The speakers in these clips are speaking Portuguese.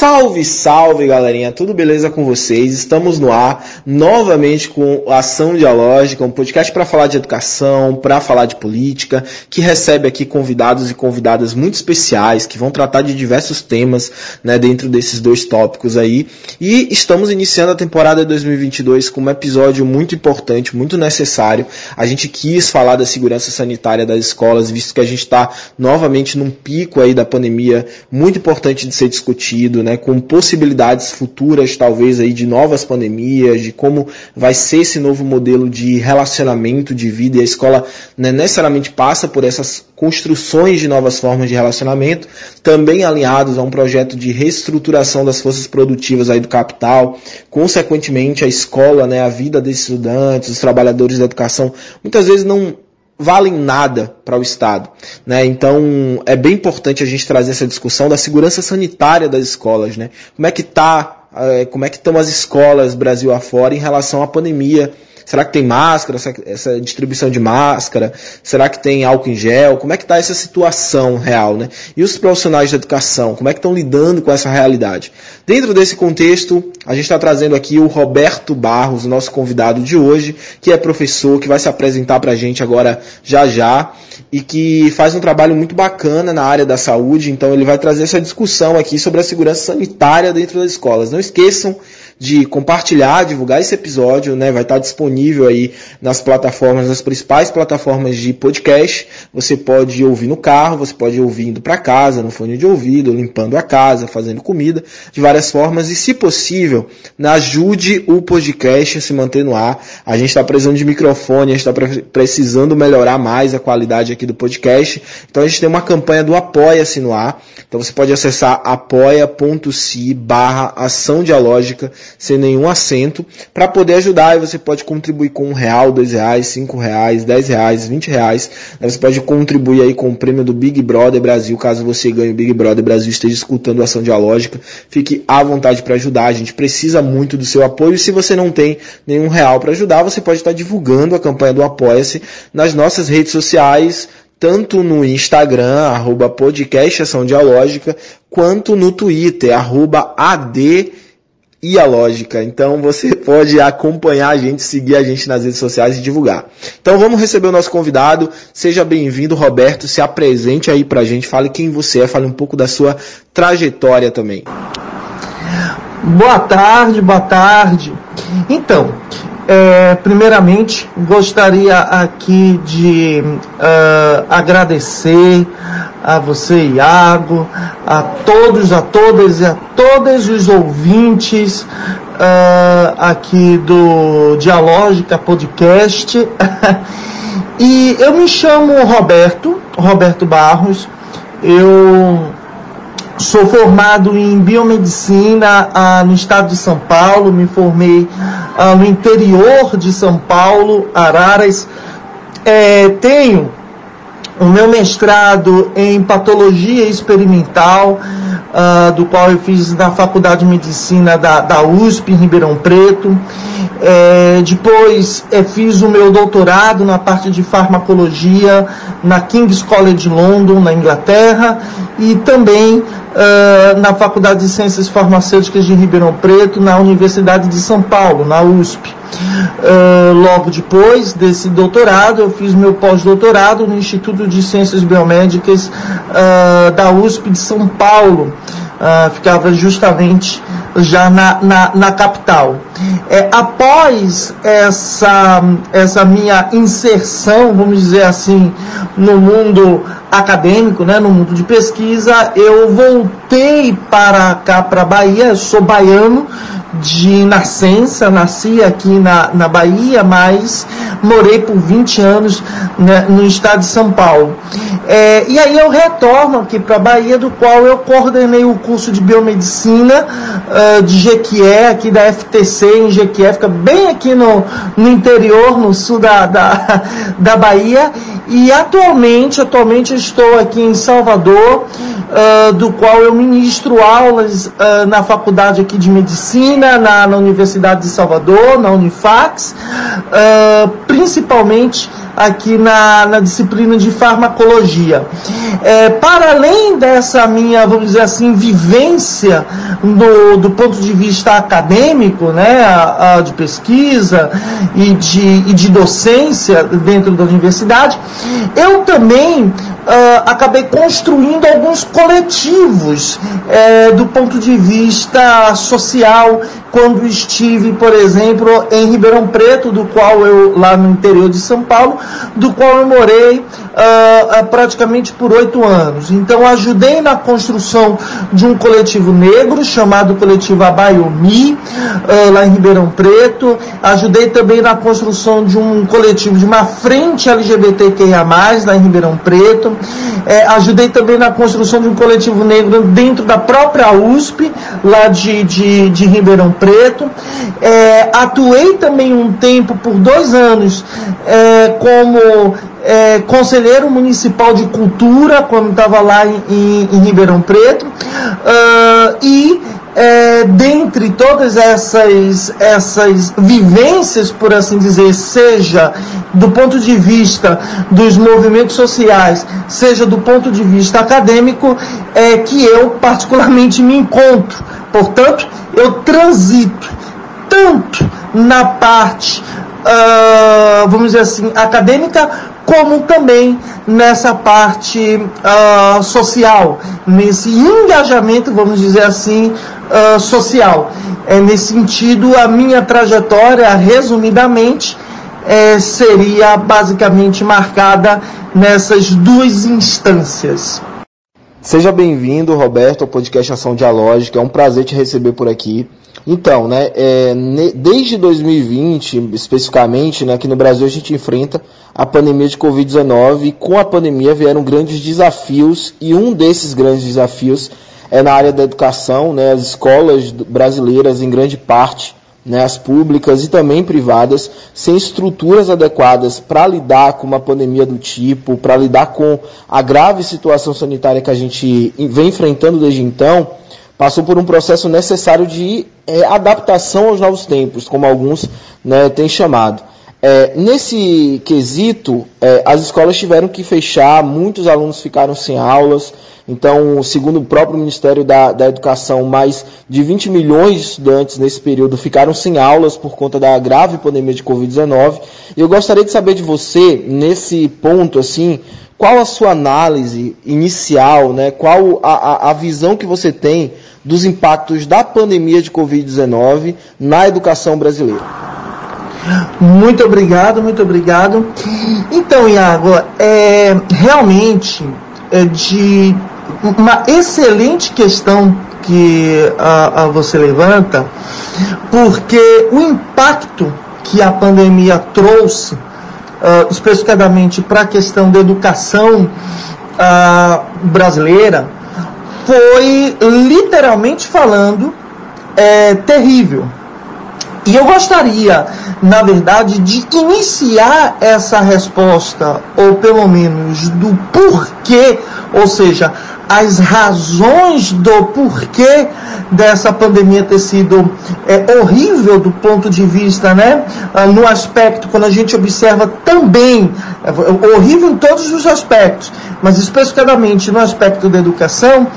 Salve, salve galerinha, tudo beleza com vocês? Estamos no ar novamente com a Ação Dialógica, um podcast para falar de educação, para falar de política, que recebe aqui convidados e convidadas muito especiais que vão tratar de diversos temas né, dentro desses dois tópicos aí. E estamos iniciando a temporada 2022 com um episódio muito importante, muito necessário. A gente quis falar da segurança sanitária das escolas, visto que a gente está novamente num pico aí da pandemia muito importante de ser discutido, né? Né, com possibilidades futuras, talvez, aí de novas pandemias, de como vai ser esse novo modelo de relacionamento de vida, e a escola né, necessariamente passa por essas construções de novas formas de relacionamento, também alinhados a um projeto de reestruturação das forças produtivas aí do capital, consequentemente a escola, né, a vida desses estudantes, os trabalhadores da educação, muitas vezes não valem nada para o Estado. Né? Então é bem importante a gente trazer essa discussão da segurança sanitária das escolas. Né? Como é que tá, eh, como é que estão as escolas Brasil afora em relação à pandemia Será que tem máscara, essa, distribuição de máscara? Será que tem álcool em gel? Como é que está essa situação real, né? E os profissionais da educação, como é que estão lidando com essa realidade? Dentro desse contexto, a gente está trazendo aqui o Roberto Barros, nosso convidado de hoje, que é professor, que vai se apresentar para a gente agora já já e que faz um trabalho muito bacana na área da saúde. Então ele vai trazer essa discussão aqui sobre a segurança sanitária dentro das escolas. Não esqueçam de compartilhar, divulgar esse episódio, né? Vai estar disponível aí nas plataformas, nas principais plataformas de podcast. Você pode ouvir no carro, você pode ouvir indo para casa, no fone de ouvido, limpando a casa, fazendo comida, de várias formas. E se possível, ajude o podcast a se manter no ar. A gente está precisando de microfone, a gente está precisando melhorar mais a qualidade aqui do podcast. Então a gente tem uma campanha do Apoia-se no ar. Então você pode acessar apoia.se barra ação dialógica sem nenhum acento, para poder ajudar. E você pode contribuir com um real, dois reais, cinco reais, dez reais, vinte reais. Você pode contribuir aí com o prêmio do Big Brother Brasil, caso você ganhe o Big Brother Brasil esteja escutando a ação dialógica. Fique à vontade para ajudar. A gente precisa muito do seu apoio. E se você não tem nenhum real para ajudar, você pode estar divulgando a campanha do Apoia-se nas nossas redes sociais tanto no Instagram, arroba podcast Ação Dialógica, quanto no Twitter, arroba AD e a lógica. Então você pode acompanhar a gente, seguir a gente nas redes sociais e divulgar. Então vamos receber o nosso convidado. Seja bem-vindo, Roberto. Se apresente aí pra gente, fale quem você é, fale um pouco da sua trajetória também. Boa tarde, boa tarde. Então, é, primeiramente, gostaria aqui de uh, agradecer a você, Iago, a todos, a todas e a todos os ouvintes uh, aqui do Dialógica Podcast. e eu me chamo Roberto, Roberto Barros. Eu sou formado em biomedicina uh, no estado de São Paulo, me formei uh, no interior de São Paulo, Araras. É, tenho o meu mestrado em patologia experimental, uh, do qual eu fiz na Faculdade de Medicina da, da USP, em Ribeirão Preto. É, depois é, fiz o meu doutorado na parte de farmacologia na King's College London, na Inglaterra, e também uh, na Faculdade de Ciências Farmacêuticas de Ribeirão Preto, na Universidade de São Paulo, na USP. Uh, logo depois desse doutorado, eu fiz meu pós-doutorado no Instituto de Ciências Biomédicas uh, da USP de São Paulo. Ficava justamente já na, na, na capital. É, após essa, essa minha inserção, vamos dizer assim, no mundo acadêmico, né, no mundo de pesquisa, eu voltei para cá, para a Bahia, eu sou baiano, de nascença, nasci aqui na, na Bahia, mas morei por 20 anos né, no estado de São Paulo. É, e aí eu retorno aqui para a Bahia, do qual eu coordenei o curso de biomedicina uh, de Jequié, aqui da FTC em Jequié, fica bem aqui no, no interior, no sul da, da, da Bahia. E atualmente, atualmente estou aqui em Salvador, uh, do qual eu ministro aulas uh, na faculdade aqui de medicina, na, na Universidade de Salvador, na Unifax, uh, principalmente aqui na, na disciplina de farmacologia. É, para além dessa minha, vamos dizer assim, vivência do, do ponto de vista acadêmico, né, a, a de pesquisa e de, e de docência dentro da universidade, eu também Uh, acabei construindo alguns coletivos uh, do ponto de vista social quando estive, por exemplo, em Ribeirão Preto, do qual eu, lá no interior de São Paulo, do qual eu morei uh, praticamente por oito anos. Então, ajudei na construção de um coletivo negro chamado Coletivo Abaiomi, uh, lá em Ribeirão Preto. Ajudei também na construção de um coletivo de uma frente LGBTQIA, lá em Ribeirão Preto. É, ajudei também na construção de um coletivo negro dentro da própria USP, lá de, de, de Ribeirão Preto. É, atuei também um tempo, por dois anos, é, como é, conselheiro municipal de cultura, quando estava lá em, em, em, Ribeirão Preto. Uh, e é, dentre todas essas, essas vivências, por assim dizer, seja do ponto de vista dos movimentos sociais, seja do ponto de vista acadêmico, é que eu particularmente me encontro. Portanto, eu transito tanto na parte, uh, vamos dizer assim, acadêmica, como também nessa parte uh, social, nesse engajamento, vamos dizer assim, uh, social. É, nesse sentido, a minha trajetória, resumidamente, é, seria basicamente marcada nessas duas instâncias. Seja bem-vindo, Roberto, ao podcast Ação Dialógica. É um prazer te receber por aqui. Então, né, é, desde 2020, especificamente, né, aqui no Brasil a gente enfrenta a pandemia de Covid-19 e com a pandemia vieram grandes desafios e um desses grandes desafios é na área da educação, né, as escolas brasileiras em grande parte, né, as públicas e também privadas, sem estruturas adequadas para lidar com uma pandemia do tipo, para lidar com a grave situação sanitária que a gente vem enfrentando desde então, passou por um processo necessário de é, adaptação aos novos tempos, como alguns né, têm chamado. É, nesse quesito, é, as escolas tiveram que fechar, muitos alunos ficaram sem aulas. Então, segundo o próprio Ministério da, da Educação, mais de 20 milhões de estudantes nesse período ficaram sem aulas por conta da grave pandemia de Covid-19. E eu gostaria de saber de você, nesse ponto, assim, qual a sua análise inicial, né? qual a, a, a visão que você tem dos impactos da pandemia de Covid-19 na educação brasileira. Muito obrigado, muito obrigado. Então, Iago, é realmente é de uma excelente questão que a, a você levanta, porque o impacto que a pandemia trouxe, uh, especificamente para a questão da educação uh, brasileira, foi literalmente falando é, terrível. E eu gostaria, na verdade, de iniciar essa resposta, ou pelo menos do porquê, ou seja, as razões do porquê dessa pandemia ter sido é, horrível do ponto de vista, né, ah, no aspecto, quando a gente observa também, é, horrível em todos os aspectos, mas especificamente no aspecto da educação,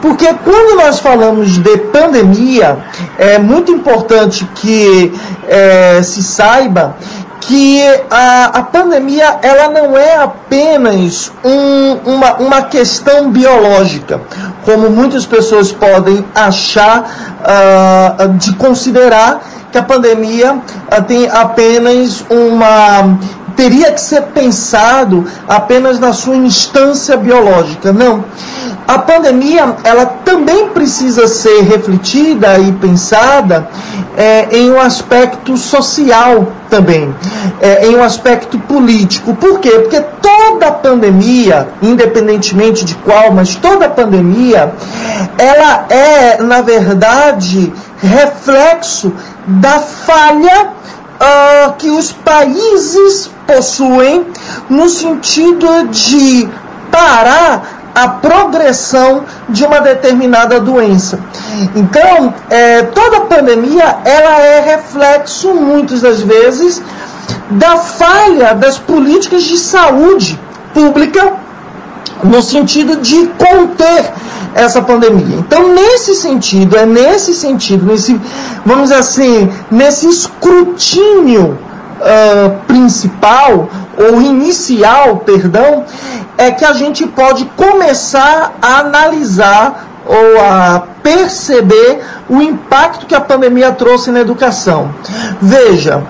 porque quando nós falamos de pandemia, é muito importante que é, se saiba que a, a pandemia ela não é apenas um, uma, uma questão biológica, como muitas pessoas podem achar uh, de considerar que a pandemia uh, tem apenas uma teria que ser pensado apenas na sua instância biológica. Não. A pandemia, ela também precisa ser refletida e pensada é, em um aspecto social também, é, em um aspecto político. Por quê? Porque toda pandemia, independentemente de qual, mas toda pandemia, ela é, na verdade, reflexo da falha uh, que os países possuem no sentido de parar a progressão de uma determinada doença. Então, é, toda pandemia ela é reflexo, muitas das vezes, da falha das políticas de saúde pública no sentido de conter essa pandemia. Então, nesse sentido, é nesse sentido, nesse, vamos dizer assim, nesse escrutínio uh, principal, ou inicial, perdão, é que a gente pode começar a analisar ou a perceber o impacto que a pandemia trouxe na educação. Veja,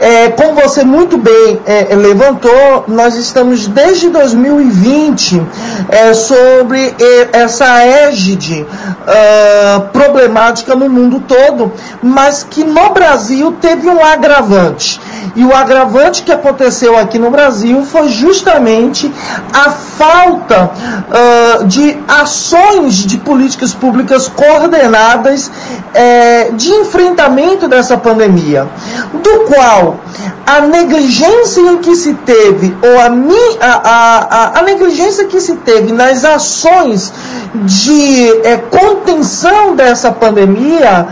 é, como você muito bem é, levantou, nós estamos desde 2020 é, sobre essa égide uh, problemática no mundo todo, mas que no Brasil teve um agravante. E o agravante que aconteceu aqui no Brasil foi justamente a falta uh, de ações de políticas públicas coordenadas é, de enfrentamento dessa pandemia, do qual a negligência que se teve, ou a, a, a, a negligência que se teve nas ações de é, contenção dessa pandemia,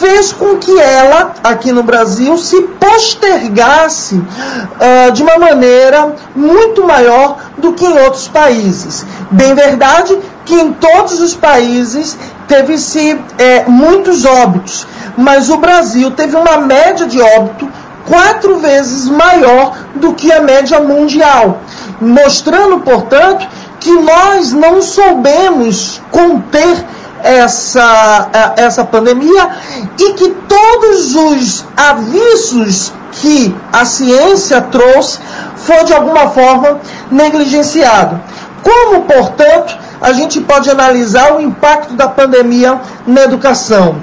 fez com que ela, aqui no Brasil, se postergasse uh, de uma maneira muito maior do que em outros países. Bem verdade que em todos os países teve-se é, muitos óbitos, mas o Brasil teve uma média de óbito quatro vezes maior do que a média mundial, mostrando, portanto, que nós não soubemos conter essa, essa pandemia e que todos os avisos que a ciência trouxe foi de alguma forma negligenciado. Como, portanto, a gente pode analisar o impacto da pandemia na educação.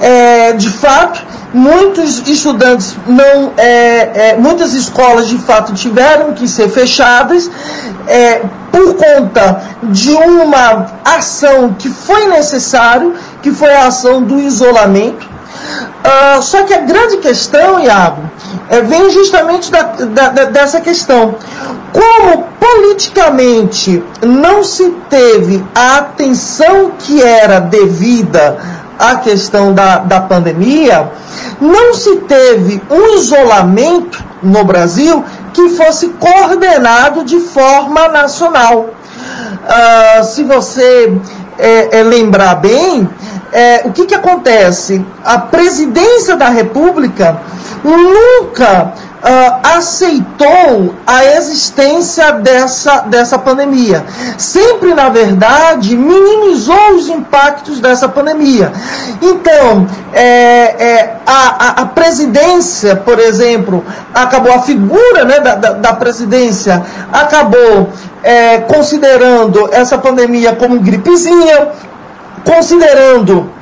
É, de fato, muitos estudantes não, é, é, muitas escolas de fato tiveram que ser fechadas é, por conta de uma ação que foi necessário, que foi a ação do isolamento. Uh, só que a grande questão, Iago, é, vem justamente da, da, dessa questão. Como politicamente não se teve a atenção que era devida à questão da, da pandemia, não se teve um isolamento no Brasil que fosse coordenado de forma nacional. Uh, se você é, é, lembrar bem, é, o que, que acontece? A presidência da República nunca uh, aceitou a existência dessa, dessa pandemia. Sempre, na verdade, minimizou os impactos dessa pandemia. Então, é, é, a, a, presidência, por exemplo, acabou, a figura né, da, da, da presidência acabou é, considerando essa pandemia como gripezinha, considerando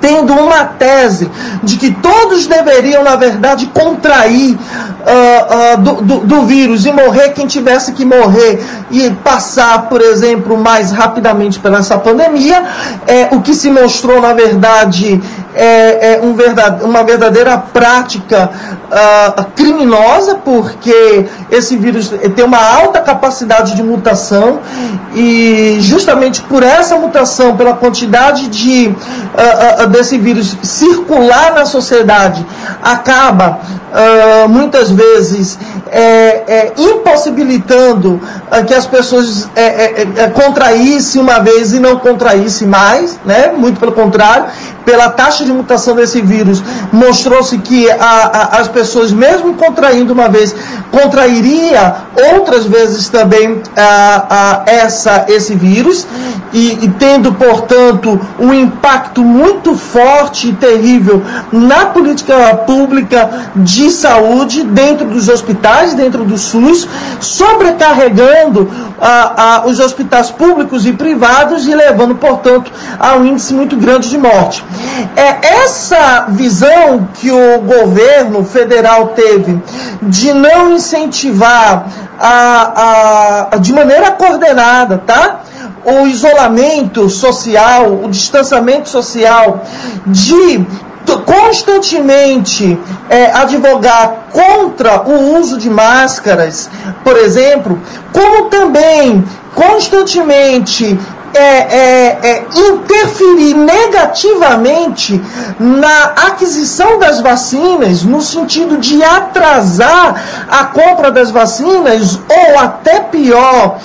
tendo uma tese de que todos deveriam, na verdade, contrair uh, uh, do, do, do, vírus e morrer quem tivesse que morrer e passar, por exemplo, mais rapidamente pela essa pandemia, é, o que se mostrou, na verdade, é, é um verdade, uma verdadeira prática uh, criminosa, porque esse vírus tem uma alta capacidade de mutação e justamente por essa mutação, pela quantidade de uh, uh, desse vírus circular na sociedade, acaba muitas vezes é, é, impossibilitando que as pessoas é, é, é, contraíssem uma vez e não contraíssem mais, né? muito pelo contrário, pela taxa de mutação desse vírus, mostrou-se que a, a, as pessoas, mesmo contraindo uma vez, contrairia outras vezes também a, essa, esse vírus, e, e tendo, portanto, um impacto muito forte e terrível na política pública de saúde dentro dos hospitais, dentro do SUS, sobrecarregando os hospitais públicos e privados e levando, portanto, a um índice muito grande de morte. É essa visão que o governo federal teve de não incentivar a, a, de maneira coordenada, tá? O isolamento social, o distanciamento social, de constantemente é, advogar contra o uso de máscaras, por exemplo, como também constantemente é, é, é, interferir negativamente na aquisição das vacinas, no sentido de atrasar a compra das vacinas, ou até pior,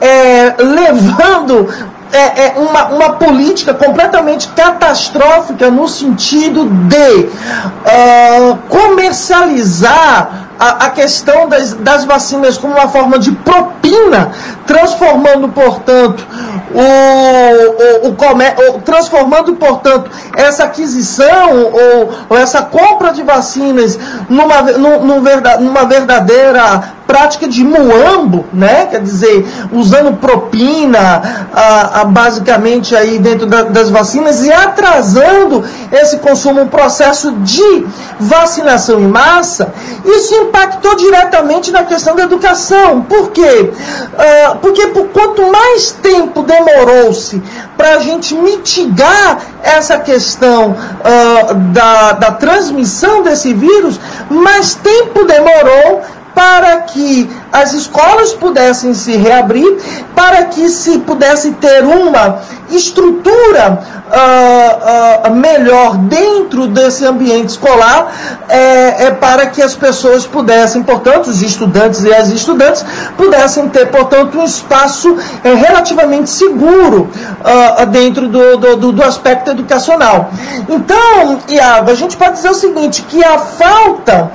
é, levando é, é uma, uma política completamente catastrófica no sentido de uh, comercializar a, questão das, das vacinas como uma forma de propina, transformando, portanto, o, o, o, o transformando, portanto, essa aquisição ou, ou, essa compra de vacinas numa, numa, numa verdadeira prática de muambo, né? Quer dizer, usando propina, a, a basicamente aí dentro da, das vacinas e atrasando esse consumo, um processo de vacinação em massa, isso impactou diretamente na questão da educação. Por quê? Uh, porque por quanto mais tempo demorou-se para a gente mitigar essa questão uh, da, da transmissão desse vírus, mais tempo demorou para que as escolas pudessem se reabrir, para que se pudesse ter uma estrutura uh, uh, melhor dentro desse ambiente escolar, é, é, para que as pessoas pudessem, portanto, os estudantes e as estudantes pudessem ter, portanto, um espaço é, relativamente seguro uh, dentro do, do, do, aspecto educacional. Então, Iago, a gente pode dizer o seguinte, que a falta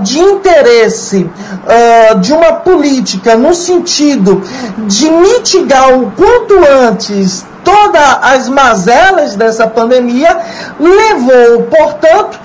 de interesse de uma política no sentido de mitigar o quanto antes todas as mazelas dessa pandemia, levou, portanto,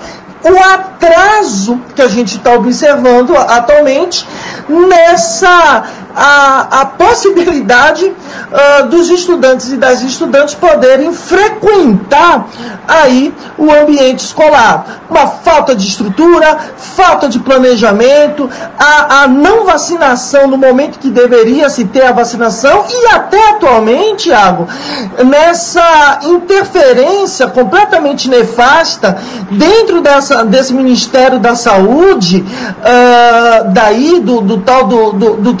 o atraso que a gente está observando atualmente nessa a, a possibilidade uh, dos estudantes e das estudantes poderem frequentar aí o ambiente escolar. Uma falta de estrutura, falta de planejamento, a, a não vacinação no momento que deveria se ter a vacinação e até atualmente, Thiago, nessa interferência completamente nefasta dentro dessa, desse Ministério da Saúde, uh, daí do, do tal do, do, do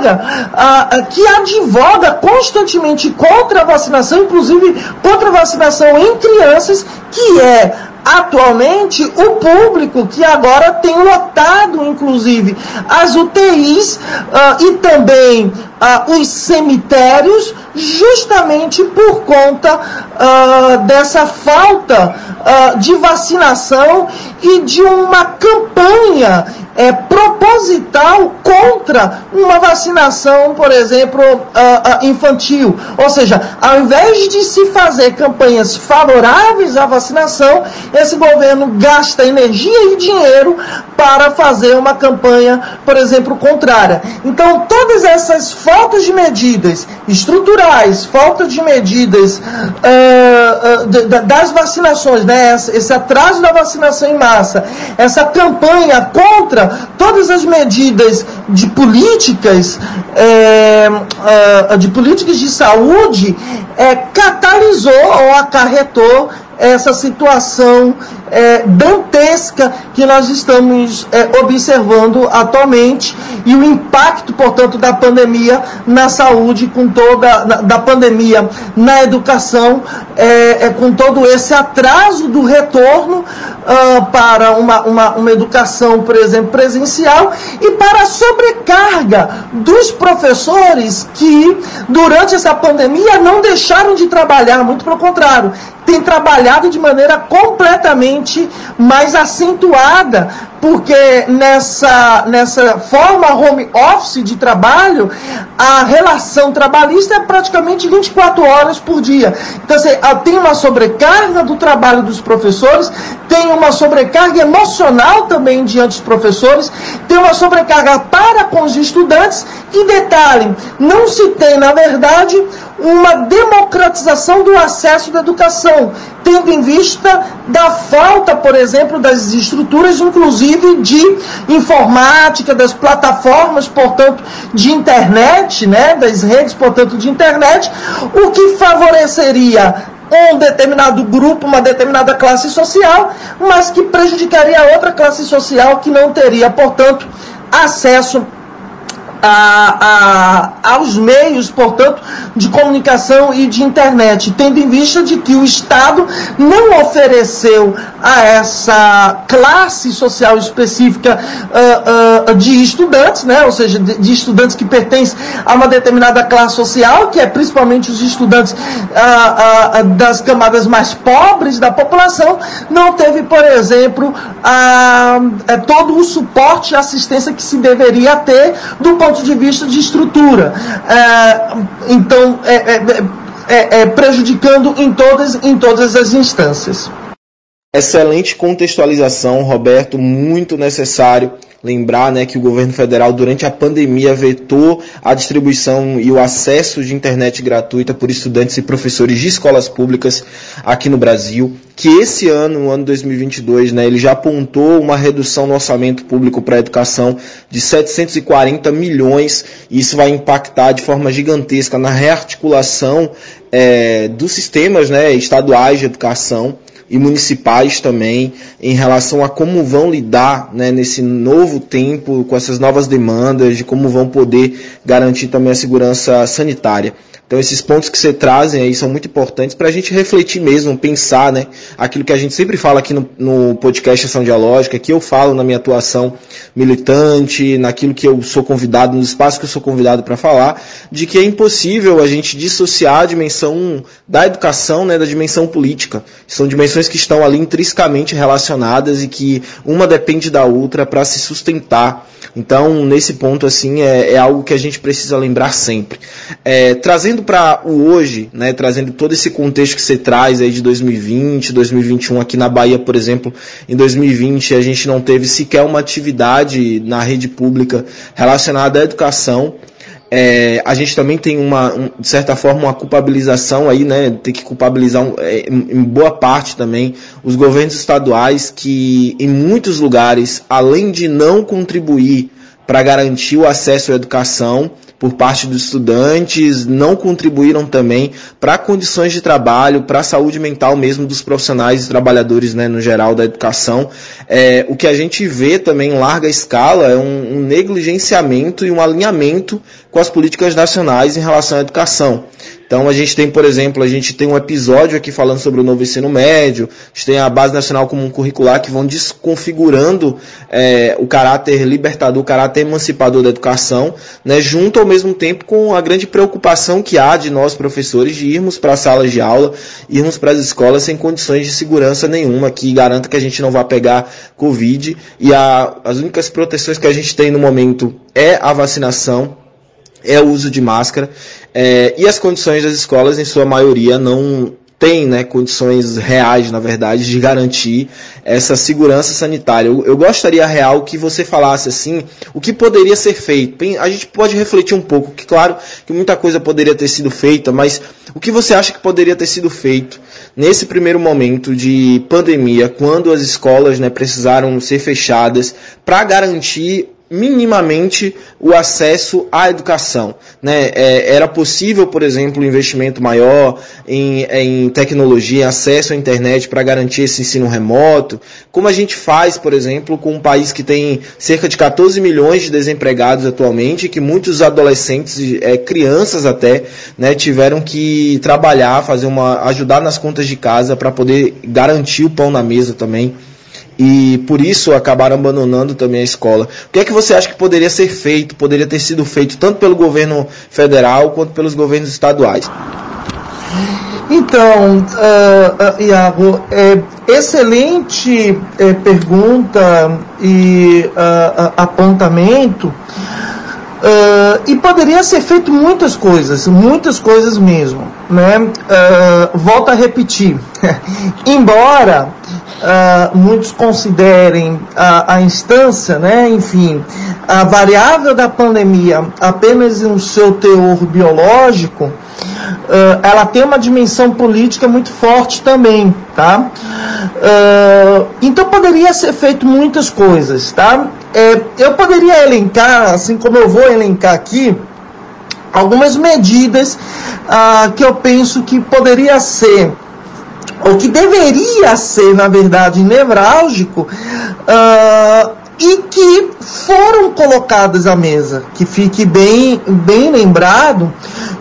Queiroga, que advoga constantemente contra a vacinação, inclusive contra a vacinação em crianças, que é atualmente o público que agora tem lotado, inclusive, as UTIs uh, e também os cemitérios, justamente por conta dessa falta de vacinação e de uma campanha é, proposital contra uma vacinação, por exemplo, uh, uh, infantil. Ou seja, ao invés de se fazer campanhas favoráveis à vacinação, esse governo gasta energia e dinheiro para fazer uma campanha, por exemplo, contrária. Então, todas essas faltas de medidas estruturais, falta de medidas uh, das vacinações, né? esse atraso da vacinação em massa, essa campanha contra todas as medidas de políticas, é, de políticas de saúde, é, catalisou ou acarretou essa situação é, dantesca que nós estamos é, observando atualmente e o impacto, portanto, da pandemia na saúde, com toda da pandemia na educação, é, é com todo esse atraso do retorno uh, para uma, uma, uma educação, por exemplo, presencial e para a sobrecarga dos professores que, durante essa pandemia, não deixaram de trabalhar, muito pelo contrário, tem trabalhado de maneira completamente mais acentuada, porque nessa, nessa forma home office de trabalho, a relação trabalhista é praticamente 24 horas por dia. Então, assim, tem uma sobrecarga do trabalho dos professores, tem uma sobrecarga emocional também diante dos professores, tem uma sobrecarga para com os estudantes, e detalhe, não se tem, na verdade, uma democratização do acesso da educação, tendo em vista da falta, por exemplo, das estruturas, inclusive de informática, das plataformas, portanto, de internet, né, das redes, portanto, de internet, o que favoreceria um determinado grupo, uma determinada classe social, mas que prejudicaria outra classe social que não teria, portanto, acesso a, a, aos meios, portanto, de comunicação e de internet, tendo em vista de que o Estado não ofereceu a essa classe social específica uh, uh, de estudantes, né? ou seja, de, de, estudantes que pertencem a uma determinada classe social, que é principalmente os estudantes uh, das camadas mais pobres da população, não teve, por exemplo, todo o suporte e assistência que se deveria ter do ponto de vista de estrutura. então, é, é, é, é, prejudicando em todas, em todas as instâncias. Excelente contextualização, Roberto, muito necessário lembrar né, que o governo federal, durante a pandemia, vetou a distribuição e o acesso de internet gratuita por estudantes e professores de escolas públicas aqui no Brasil. Que esse ano, no ano 2022, né, ele já apontou uma redução no orçamento público para a educação de 740 milhões, e isso vai impactar de forma gigantesca na rearticulação é, dos sistemas né, estaduais de educação e municipais também em relação a como vão lidar né, nesse novo tempo com essas novas demandas, de como vão poder garantir também a segurança sanitária. Então esses pontos que você trazem aí são muito importantes para a gente refletir mesmo, pensar, né? Aquilo que a gente sempre fala aqui no, no podcast Ação Dialógica, que eu falo na minha atuação militante, naquilo que eu sou convidado, nos espaços que eu sou convidado para falar, de que é impossível a gente dissociar a dimensão da educação, né, da dimensão política. São dimensões que estão ali intrinsecamente relacionadas e que uma depende da outra para se sustentar. Então, nesse ponto, assim, é, é, algo que a gente precisa lembrar sempre. É, trazendo para o hoje, né, trazendo todo esse contexto que você traz aí de 2020, 2021, aqui na Bahia, por exemplo, em 2020 a gente não teve sequer uma atividade na rede pública relacionada à educação. É, a gente também tem uma, um, de certa forma, uma culpabilização aí, né? Tem que culpabilizar é, em boa parte também os governos estaduais que, em muitos lugares, além de não contribuir para garantir o acesso à educação, por parte dos estudantes, não contribuíram também para condições de trabalho, para a saúde mental mesmo dos profissionais e trabalhadores, né, no geral da educação. É, o que a gente vê também em larga escala é um, um negligenciamento e um alinhamento com as políticas nacionais em relação à educação. Então a gente tem, por exemplo, a gente tem um episódio aqui falando sobre o novo ensino médio, a gente tem a Base Nacional Comum Curricular que vão desconfigurando é, o caráter libertador, o caráter emancipador da educação, né, junto ao mesmo tempo com a grande preocupação que há de nós professores de irmos para as salas de aula, irmos para as escolas sem condições de segurança nenhuma, que garanta que a gente não vá pegar Covid e a, as únicas proteções que a gente tem no momento é a vacinação, é o uso de máscara. É, e as condições das escolas, em sua maioria, não têm né, condições reais, na verdade, de garantir essa segurança sanitária. Eu, eu, gostaria, real, que você falasse assim, o que poderia ser feito. A gente pode refletir um pouco, que claro que muita coisa poderia ter sido feita, mas o que você acha que poderia ter sido feito nesse primeiro momento de pandemia, quando as escolas né, precisaram ser fechadas, para garantir minimamente o acesso à educação. Né? É, era possível, por exemplo, um investimento maior em, em tecnologia, acesso à internet para garantir esse ensino remoto, como a gente faz, por exemplo, com um país que tem cerca de 14 milhões de desempregados atualmente, que muitos adolescentes, é, crianças até, né, tiveram que trabalhar, fazer uma, ajudar nas contas de casa para poder garantir o pão na mesa também e por isso acabaram abandonando também a escola. O que é que você acha que poderia ser feito, poderia ter sido feito tanto pelo governo federal quanto pelos governos estaduais? Então, uh, uh, Iago, é, excelente é, pergunta e uh, apontamento. E poderia ser feito muitas coisas, muitas coisas mesmo. Né? Volto a repetir. Embora uh, muitos considerem a, a, instância, né, enfim, a variável da pandemia apenas no seu teor biológico, uh, ela tem uma dimensão política muito forte também, tá? Uh, então poderia ser feito muitas coisas, tá? É, eu poderia elencar, assim como eu vou elencar aqui, algumas medidas que eu penso que poderia ser o que deveria ser, na verdade, nevrálgico, uh, e que foram colocadas à mesa. Que fique bem, bem lembrado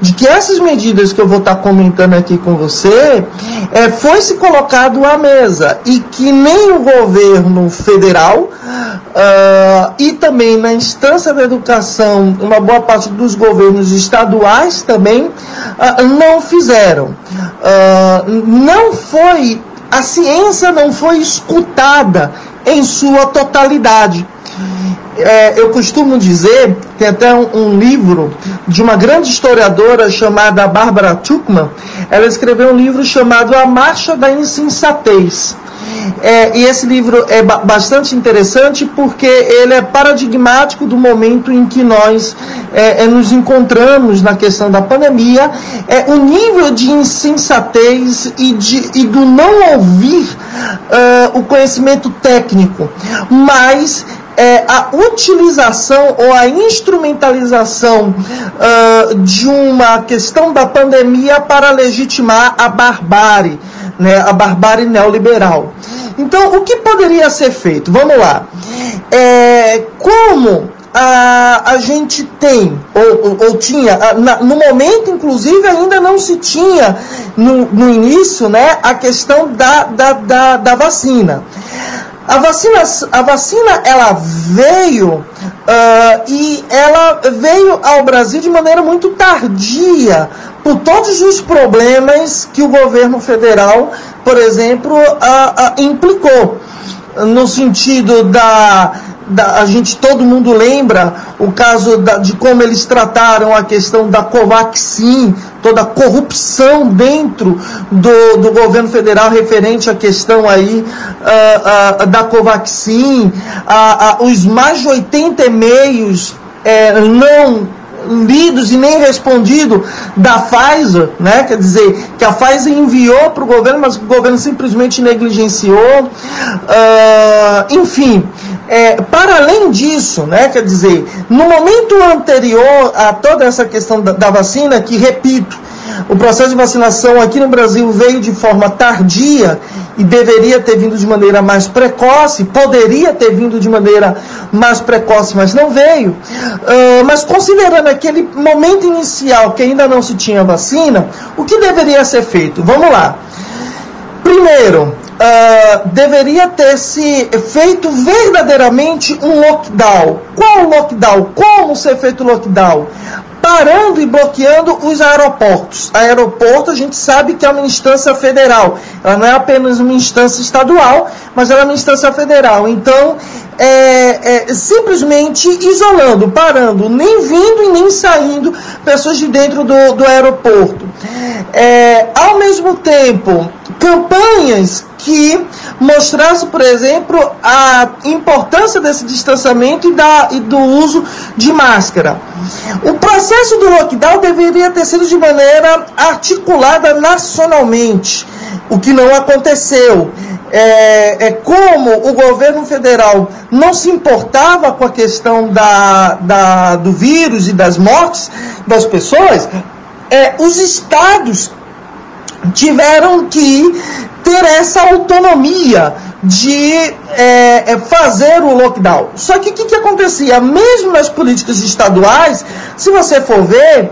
de que essas medidas que eu vou estar comentando aqui com você é, foi se colocado à mesa e que nem o governo federal uh, e também na instância da educação, uma boa parte dos governos estaduais também uh, não fizeram. Uh, não foi, a ciência não foi escutada em sua totalidade. É, eu costumo dizer, tem até um, um, livro de uma grande historiadora chamada Bárbara Tuchman, ela escreveu um livro chamado A Marcha da Insensatez. É, e esse livro é ba bastante interessante porque ele é paradigmático do momento em que nós é, é, nos encontramos na questão da pandemia. É, o nível de insensatez e, de, e do não ouvir uh, o conhecimento técnico, mas é, a utilização ou a instrumentalização uh, de uma questão da pandemia para legitimar a barbárie né, a barbárie neoliberal. Então, o que poderia ser feito? Vamos lá. É, como a, a gente tem, ou, ou, ou tinha, na, no momento, inclusive, ainda não se tinha, no, no início, né, a questão da, da, da, da vacina. A vacina, a vacina ela veio uh, e ela veio ao Brasil de maneira muito tardia, por todos os problemas que o governo federal, por exemplo, a, a, implicou. No sentido da, da, a gente todo mundo lembra o caso da, de como eles trataram a questão da Covaxin, toda a corrupção dentro do, do governo federal referente à questão aí uh, uh, da Covaxin, uh, os mais de 80 e-mails é, não lidos e nem respondido da Pfizer, né? Quer dizer, que a Pfizer enviou para o governo, mas o governo simplesmente negligenciou. Uh, enfim, é, para além disso, né? Quer dizer, no momento anterior a toda essa questão da, da vacina, que repito, o processo de vacinação aqui no Brasil veio de forma tardia e deveria ter vindo de maneira mais precoce, poderia ter vindo de maneira mais precoce, mas não veio. Uh, mas considerando aquele momento inicial que ainda não se tinha vacina, o que deveria ser feito? Vamos lá. Primeiro, uh, deveria ter se feito verdadeiramente um lockdown. Qual lockdown? Como ser feito o lockdown? Parando e bloqueando os aeroportos. Aeroporto a gente sabe que é uma instância federal, ela não é apenas uma instância estadual, mas ela é uma instância federal. Então, é, é, simplesmente isolando, parando, nem vindo e nem saindo pessoas de dentro do, do aeroporto. É, ao mesmo tempo, campanhas que mostrasse, por exemplo, a importância desse distanciamento e, da, e do uso de máscara. O processo do lockdown deveria ter sido de maneira articulada nacionalmente, o que não aconteceu. É, é, como o governo federal não se importava com a questão da, da, do vírus e das mortes das pessoas, é, os estados tiveram que ter essa autonomia de é, é, fazer o lockdown. Só que o que, que, acontecia? Mesmo nas políticas estaduais, se você for ver,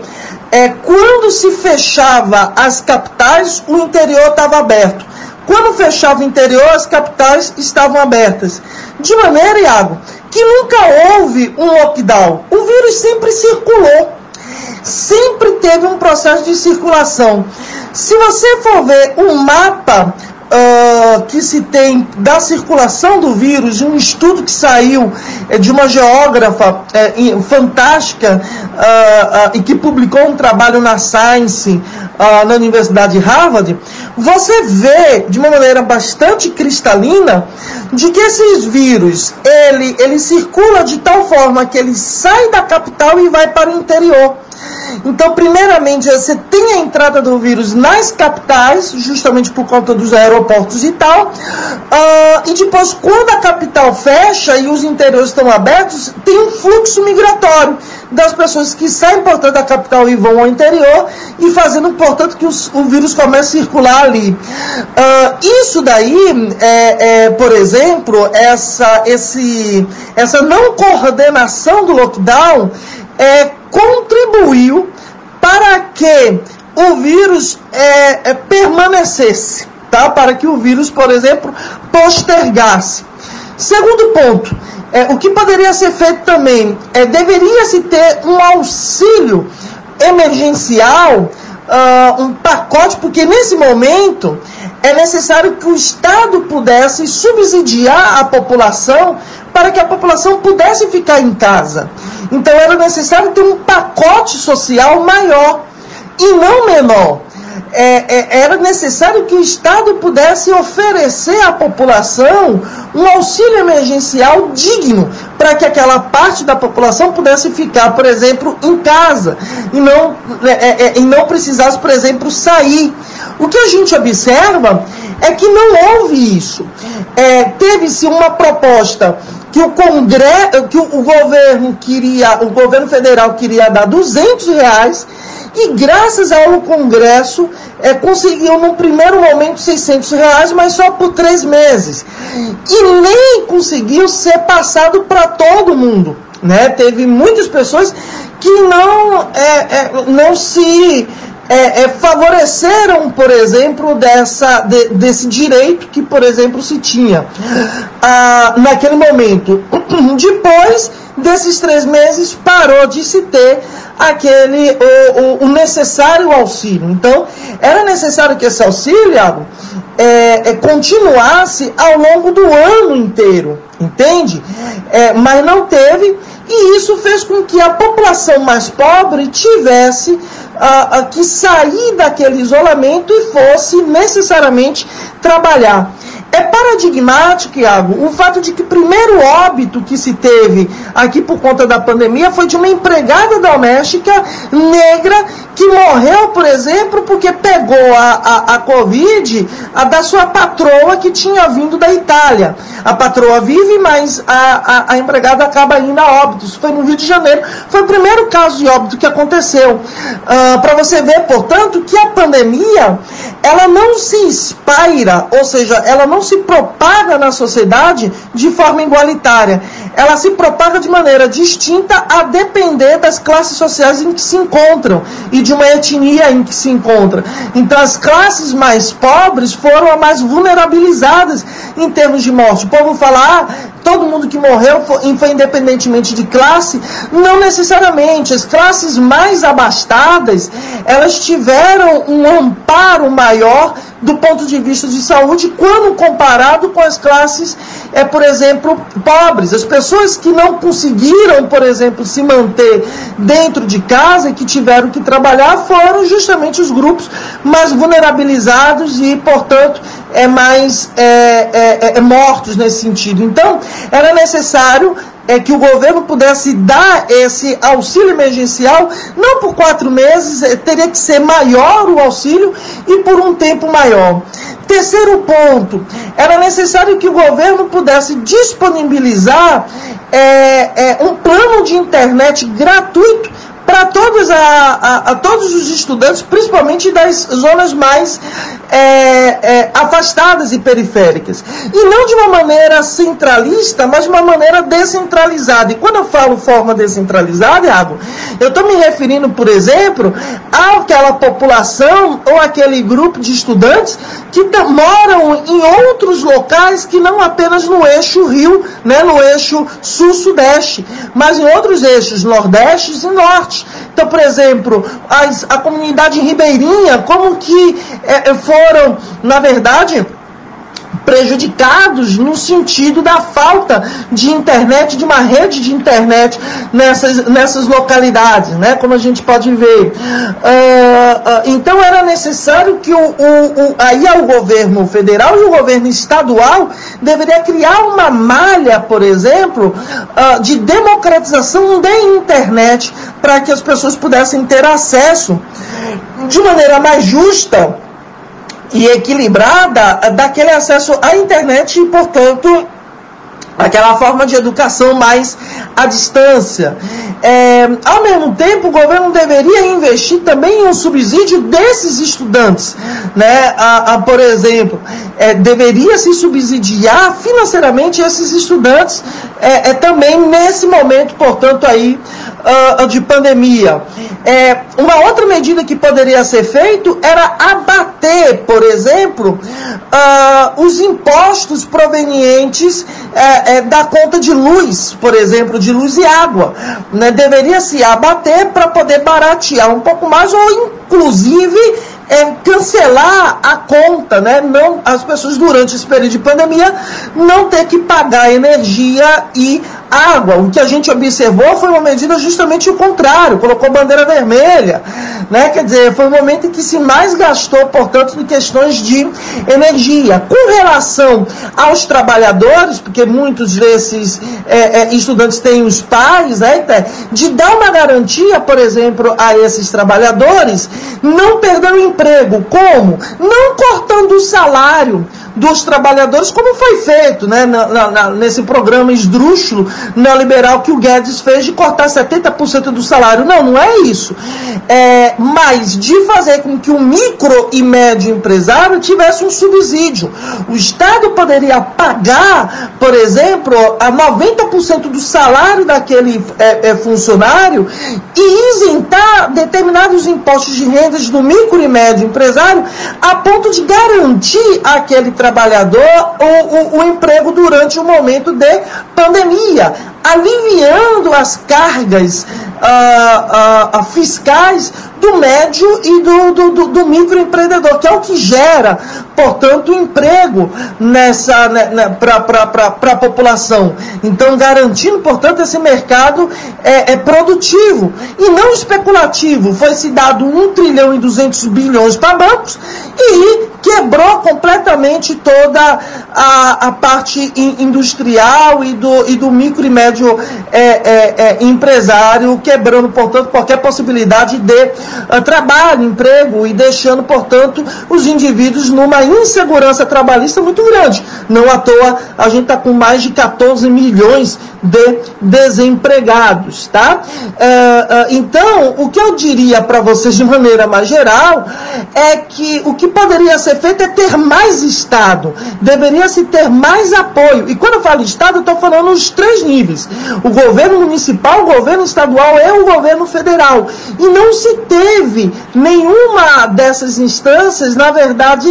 é, quando se fechava as capitais, o interior estava aberto. Quando fechava o interior, as capitais estavam abertas. De maneira, Iago, que nunca houve um lockdown. O vírus sempre circulou. Sempre teve um processo de circulação. Se você for ver um mapa uh, que se tem da circulação do vírus, um estudo que saiu é, de uma geógrafa é, fantástica uh, uh, e que publicou um trabalho na Science, na Universidade de Harvard, você vê de uma maneira bastante cristalina de que esses vírus, ele, ele circula de tal forma que ele sai da capital e vai para o interior. Então, primeiramente, você tem a entrada do vírus nas capitais, justamente por conta dos aeroportos e tal. Uh, e depois, quando a capital fecha e os interiores estão abertos, tem um fluxo migratório. das pessoas que saem, portanto, da capital e vão ao interior e fazendo, portanto, que os, o vírus comece a circular ali. Uh, isso daí, é, é, por exemplo, essa, esse, essa não coordenação do lockdown é, contribuiu para que o vírus é, é, permanecesse, tá? para que o vírus, por exemplo, postergasse. Segundo ponto, é, o que poderia ser feito também é deveria-se ter um auxílio emergencial, uh, um pacote, porque nesse momento é necessário que o Estado pudesse subsidiar a população para que a população pudesse ficar em casa. Então era necessário ter um pacote social maior e não menor é, é, era necessário que o Estado pudesse oferecer à população um auxílio emergencial digno para que aquela parte da população pudesse ficar, por exemplo, em casa e não, é, é, é, e não precisasse, por exemplo, sair. O que a gente observa é que não houve isso. É, Teve-se uma proposta que o Congresso, que o, governo queria, o governo federal queria dar 200 reais e graças ao Congresso é, conseguiu no primeiro momento 600 reais, mas só por três meses. E nem conseguiu ser passado para todo mundo. Né? Teve muitas pessoas que não, é, é, não se é, é, favoreceram, por exemplo, dessa, de, desse direito que, por exemplo, se tinha ah, naquele momento. Depois desses três meses, parou de se ter aquele o, o, o necessário auxílio. Então, era necessário que esse auxílio é, é, continuasse ao longo do ano inteiro, entende? É, mas não teve, e isso fez com que a população mais pobre tivesse a, que sair daquele isolamento e fosse necessariamente trabalhar. É paradigmático, Iago, o fato de que o primeiro óbito que se teve aqui por conta da pandemia foi de uma empregada doméstica negra que morreu, por exemplo, porque pegou a, a, a Covid a da sua patroa que tinha vindo da Itália. A patroa vive, mas a, a, a empregada acaba indo a óbito. Isso foi no Rio de Janeiro. Foi o primeiro caso de óbito que aconteceu. Ah, Para você ver, portanto, que a pandemia ela não se espalha, ou seja, ela não se propaga na sociedade de forma igualitária. Ela se propaga de maneira distinta a depender das classes sociais em que se encontram e de uma etnia em que se encontra. Então, as classes mais pobres foram as mais vulnerabilizadas em termos de morte. O povo fala, ah, todo mundo que morreu foi, foi independentemente de classe. Não necessariamente. As classes mais abastadas, elas tiveram um amparo maior do ponto de vista de saúde quando comparado com as classes, é, por exemplo, pobres. As pessoas que não conseguiram, por exemplo, se manter dentro de casa e que tiveram que trabalhar foram justamente os grupos mais vulnerabilizados e, portanto, é mais é, é, é, mortos nesse sentido. Então, era necessário é que o governo pudesse dar esse auxílio emergencial, não por quatro meses, é, teria que ser maior o auxílio e por um tempo maior. Terceiro ponto, era necessário que o governo pudesse disponibilizar é, é, um plano de internet gratuito para todos, a, a, a, todos os estudantes, principalmente das zonas mais é, é, afastadas e periféricas. E não de uma maneira centralista, mas de uma maneira descentralizada. E quando eu falo forma descentralizada, Iago, eu estou me referindo, por exemplo, àquela população ou aquele grupo de estudantes que moram em outros locais que não apenas no eixo Rio, né, no eixo Sul-Sudeste, mas em outros eixos Nordeste e Norte. Então, por exemplo, as, a comunidade ribeirinha, como que é, foram, na verdade, prejudicados no sentido da falta de internet, de uma rede de internet nessas, nessas localidades, né? como a gente pode ver. Uh, uh, então era necessário que o, o, o, aí o governo federal e o governo estadual deveria criar uma malha, por exemplo, uh, de democratização da internet para que as pessoas pudessem ter acesso de maneira mais justa e equilibrada daquele acesso à internet e, portanto, aquela forma de educação mais à distância. É, ao mesmo tempo, o governo deveria investir também em um subsídio desses estudantes. Né? A, a por exemplo, é, deveria se subsidiar financeiramente esses estudantes é, é também nesse momento, portanto, aí uh, de pandemia. É, uma outra medida que poderia ser feito era abater, por exemplo, uh, os impostos provenientes uh, da conta de luz, por exemplo, de luz e água. Né? Deveria se abater para poder baratear um pouco mais ou inclusive é cancelar a conta, né? Não, as pessoas durante esse período de pandemia não ter que pagar energia e água. O que a gente observou foi uma medida justamente o contrário, colocou bandeira vermelha, né? Quer dizer, foi o momento em que se mais gastou, portanto, em questões de energia. Com relação aos trabalhadores, porque muitos desses é, é, estudantes têm os pais, né? De dar uma garantia, por exemplo, a esses trabalhadores, não perder o emprego. Como? Não cortando o salário dos trabalhadores, como foi feito né, na, na, nesse programa esdrúxulo neoliberal que o Guedes fez de cortar 70% do salário. Não, não é isso. É, mas de fazer com que o micro e médio empresário tivesse um subsídio. O Estado poderia pagar, por exemplo, a 90% do salário daquele é, é, funcionário e isentar determinados impostos de rendas do micro e médio empresário a ponto de garantir trabalho trabalhador o, o, o emprego durante o momento de pandemia, aliviando as cargas uh, uh, fiscais do médio e do, do, do, do, microempreendedor, que é o que gera, portanto, emprego nessa né, né, para a população. Então, garantindo, portanto, esse mercado é, é, produtivo e não especulativo. Foi se dado 1 trilhão e 200 bilhões para bancos e quebrou completamente toda a, a parte industrial e do, e do micro e médio é, é, é, empresário, quebrando, portanto, qualquer possibilidade de trabalho, emprego e deixando, portanto, os indivíduos numa insegurança trabalhista muito grande. Não à toa a gente está com mais de 14 milhões de desempregados, tá? Uh, uh, então, o que eu diria para vocês de maneira mais geral é que o que poderia ser feito é ter mais Estado, deveria se ter mais apoio. E quando eu falo Estado, eu estou falando os três níveis: o governo municipal, o governo estadual e o governo federal. E não se teve nenhuma dessas instâncias, na verdade,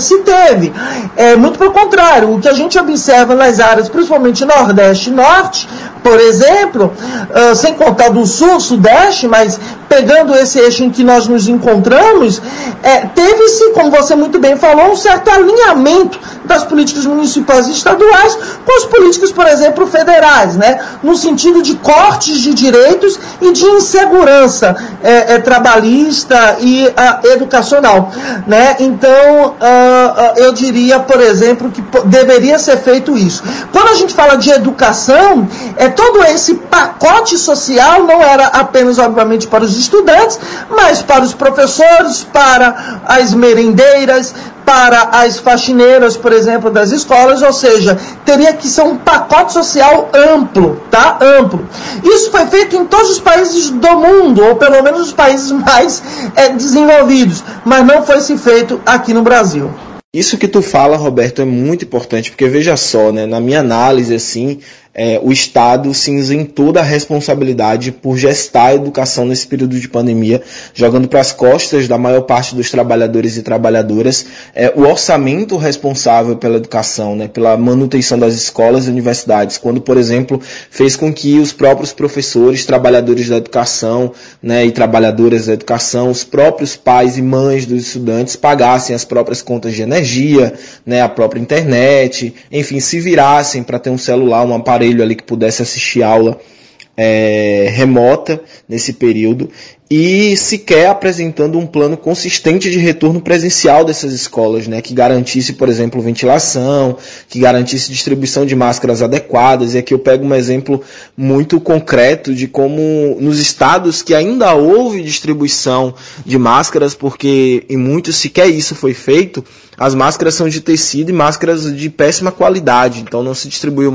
se teve. É, muito pelo contrário, o que a gente observa nas áreas, principalmente Nordeste e Norte, morte por exemplo, uh, sem contar do sul, sudeste, mas pegando esse eixo em que nós nos encontramos, é, teve-se, como você muito bem falou, um certo alinhamento das políticas municipais e estaduais com as políticas, por exemplo, federais, né? no sentido de cortes de direitos e de insegurança é, é, trabalhista e uh, educacional. Né? Então, uh, eu diria, por exemplo, que deveria ser feito isso. Quando a gente fala de educação, é todo esse pacote social não era apenas, obviamente, para os estudantes, mas para os professores, para as merendeiras, para as faxineiras, por exemplo, das escolas, ou seja, teria que ser um pacote social amplo, tá? Amplo. Isso foi feito em todos os países do mundo, ou pelo menos os países mais é, desenvolvidos, mas não foi se feito aqui no Brasil. Isso que tu fala, Roberto, é muito importante, porque veja só, né, na minha análise, assim, é, o Estado se isentou da responsabilidade por gestar a educação nesse período de pandemia, jogando para as costas da maior parte dos trabalhadores e trabalhadoras é, o orçamento responsável pela educação, né, pela manutenção das escolas e universidades, quando, por exemplo, fez com que os próprios professores, trabalhadores da educação né, e trabalhadoras da educação, os próprios pais e mães dos estudantes pagassem as próprias contas de energia, né, a própria internet, enfim, se virassem para ter um celular, um aparelho aparelho ali que pudesse assistir aula é, remota nesse período e sequer apresentando um plano consistente de retorno presencial dessas escolas, né, que garantisse, por exemplo, ventilação, que garantisse distribuição de máscaras adequadas. E aqui eu pego um exemplo muito concreto de como nos estados que ainda houve distribuição de máscaras, porque em muitos sequer isso foi feito, as máscaras são de tecido e máscaras de péssima qualidade, então não se distribuiu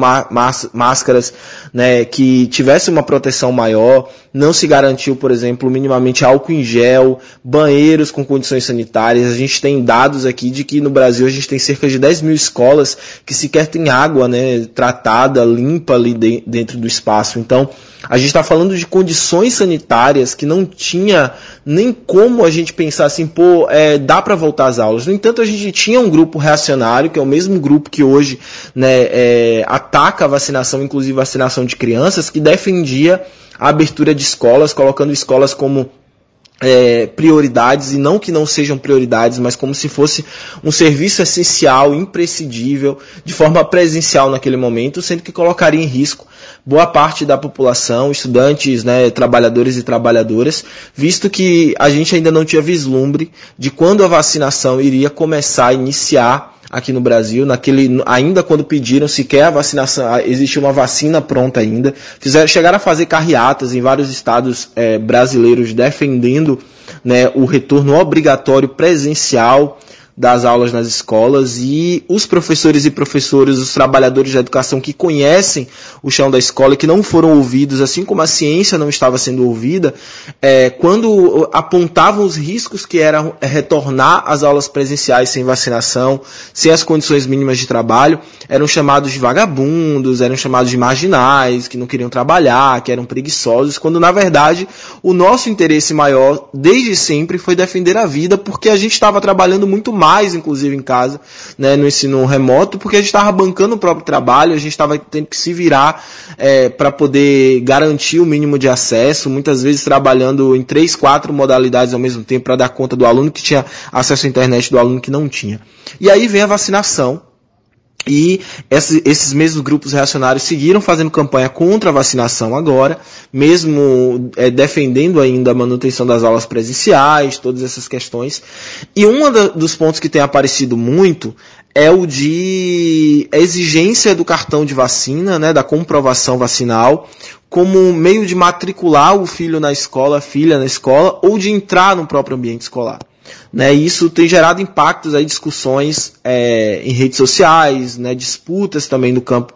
máscaras né, que tivessem uma proteção maior, não se garantiu, por exemplo, minimamente álcool em gel, banheiros com condições sanitárias. A gente tem dados aqui de que no Brasil a gente tem cerca de 10 mil escolas que sequer tem água né, tratada, limpa ali de, dentro do espaço. Então, a gente está falando de condições sanitárias que não tinha nem como a gente pensar assim, pô, é, dá para voltar às aulas. No entanto, a gente tinha um grupo reacionário, que é o mesmo grupo que hoje né, é, ataca a vacinação, inclusive vacinação de crianças, que defendia a abertura de escolas, colocando escolas como é, prioridades e não que não sejam prioridades, mas como se fosse um serviço essencial, imprescindível, de forma presencial naquele momento, sendo que colocaria em risco boa parte da população, estudantes, né, trabalhadores e trabalhadoras, visto que a gente ainda não tinha vislumbre de quando a vacinação iria começar a iniciar aqui no Brasil, naquele, ainda quando pediram sequer a vacinação, existe uma vacina pronta ainda, fizeram, chegaram a fazer carreatas em vários estados é, brasileiros defendendo né, o retorno obrigatório presencial das aulas nas escolas e os professores e professores, os trabalhadores da educação que conhecem o chão da escola e que não foram ouvidos, assim como a ciência não estava sendo ouvida, é, quando apontavam os riscos que eram retornar às aulas presenciais sem vacinação, sem as condições mínimas de trabalho, eram chamados de vagabundos, eram chamados de marginais, que não queriam trabalhar, que eram preguiçosos, quando na verdade o nosso interesse maior desde sempre foi defender a vida, porque a gente estava trabalhando muito mais mais, inclusive, em casa, né, no ensino remoto, porque a gente estava bancando o próprio trabalho, a gente estava tendo que se virar é, para poder garantir o mínimo de acesso, muitas vezes trabalhando em três, quatro modalidades ao mesmo tempo para dar conta do aluno que tinha acesso à internet do aluno que não tinha. E aí vem a vacinação, e esses mesmos grupos reacionários seguiram fazendo campanha contra a vacinação agora, mesmo é, defendendo ainda a manutenção das aulas presenciais, todas essas questões. E um dos pontos que tem aparecido muito é o de exigência do cartão de vacina, né, da comprovação vacinal, como meio de matricular o filho na escola, a filha na escola, ou de entrar no próprio ambiente escolar. Né, isso tem gerado impactos aí, discussões é, em redes sociais, né, disputas também no campo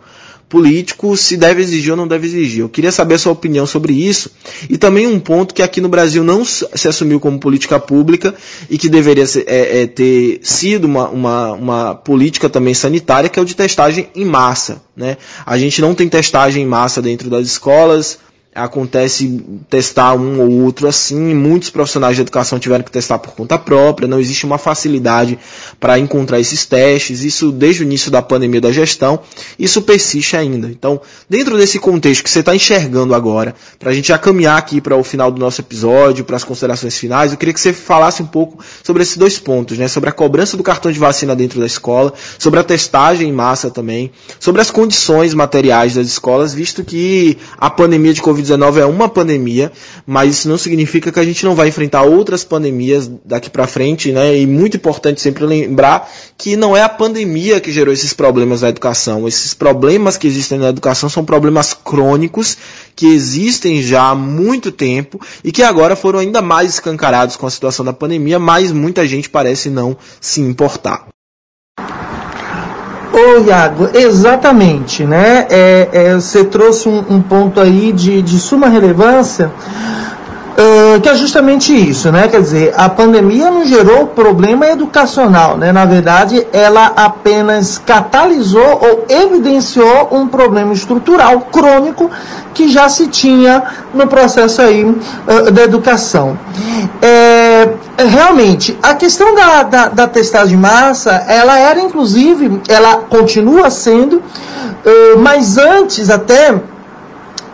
político, se deve exigir ou não deve exigir. Eu queria saber a sua opinião sobre isso. E também um ponto que aqui no Brasil não se assumiu como política pública e que deveria ser, é, é, ter sido uma, uma, uma política também sanitária, que é o de testagem em massa. Né? A gente não tem testagem em massa dentro das escolas, acontece testar um ou outro assim, muitos profissionais de educação tiveram que testar por conta própria, não existe uma facilidade para encontrar esses testes, isso desde o início da pandemia da gestão, isso persiste ainda. Então, dentro desse contexto que você está enxergando agora, para a gente já caminhar aqui para o final do nosso episódio, para as considerações finais, eu queria que você falasse um pouco sobre esses dois pontos, né? sobre a cobrança do cartão de vacina dentro da escola, sobre a testagem em massa também, sobre as condições materiais das escolas, visto que a pandemia de Covid Covid-19 é uma pandemia, mas isso não significa que a gente não vai enfrentar outras pandemias daqui para frente, né? E muito importante sempre lembrar que não é a pandemia que gerou esses problemas na educação. Esses problemas que existem na educação são problemas crônicos que existem já há muito tempo e que agora foram ainda mais escancarados com a situação da pandemia, mas muita gente parece não se importar. Ô Iago, exatamente, né? É, é, você trouxe um, um, ponto aí de, de suma relevância, uh, que é justamente isso, né? Quer dizer, a pandemia não gerou problema educacional, né? Na verdade, ela apenas catalisou ou evidenciou um problema estrutural crônico que já se tinha no processo aí uh, da educação. É, realmente, a questão da, da, da, testagem de massa, ela era inclusive, ela continua sendo, uh, mas antes até,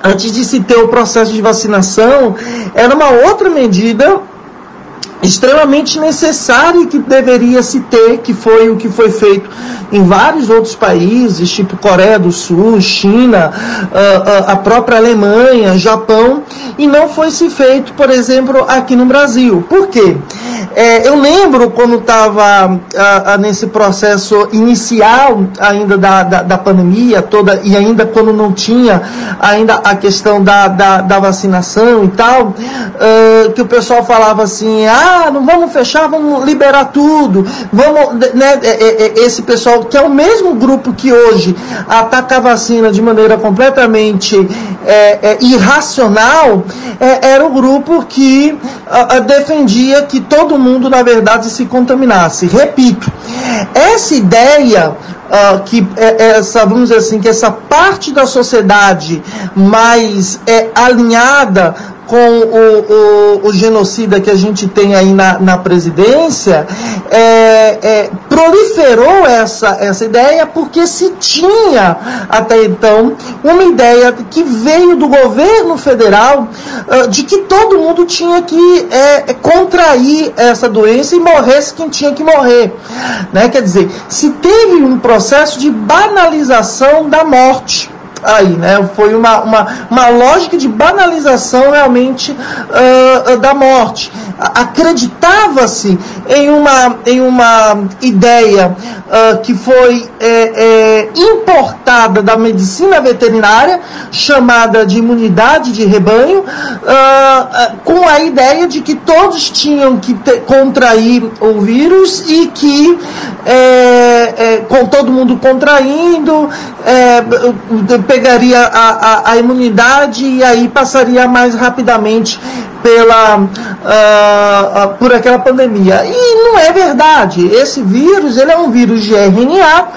antes de se ter o processo de vacinação, era uma outra medida extremamente necessária que deveria se ter, que foi o que foi feito em vários outros países, tipo Coreia do Sul, China, ah, ah, a própria Alemanha, Japão, e não foi se feito, por exemplo, aqui no Brasil. Por quê? É, eu lembro quando estava ah, nesse processo inicial ainda da, da, da, pandemia toda, e ainda quando não tinha ainda a questão da, da, da vacinação e tal, que o pessoal falava assim, ah, ah, não vamos fechar, vamos liberar tudo, vamos, né, é, é, é, esse pessoal que é o mesmo grupo que hoje ataca a vacina de maneira completamente é, é, irracional, é, era o grupo que defendia que todo mundo, na verdade, se contaminasse. Repito, essa ideia Uh, que essa, vamos dizer assim, que essa parte da sociedade mais é, alinhada com o, o, o, genocida que a gente tem aí na, na presidência, é, é, proliferou essa, essa ideia porque se tinha até então uma ideia que veio do governo federal uh, de que todo mundo tinha que é, contrair essa doença e morresse quem tinha que morrer. Né? Quer dizer, se teve um processo de banalização da morte aí, né? Foi uma, uma, uma lógica de banalização realmente uh, da morte. Acreditava-se em uma, em uma ideia uh, que foi é, é, importada da medicina veterinária, chamada de imunidade de rebanho, com a ideia de que todos tinham que ter, contrair o vírus e que é, é com todo mundo contraindo, é, pegaria a, a, a, imunidade e aí passaria mais rapidamente pela, uh, uh, por aquela pandemia. E não é verdade. Esse vírus, ele é um vírus de RNA,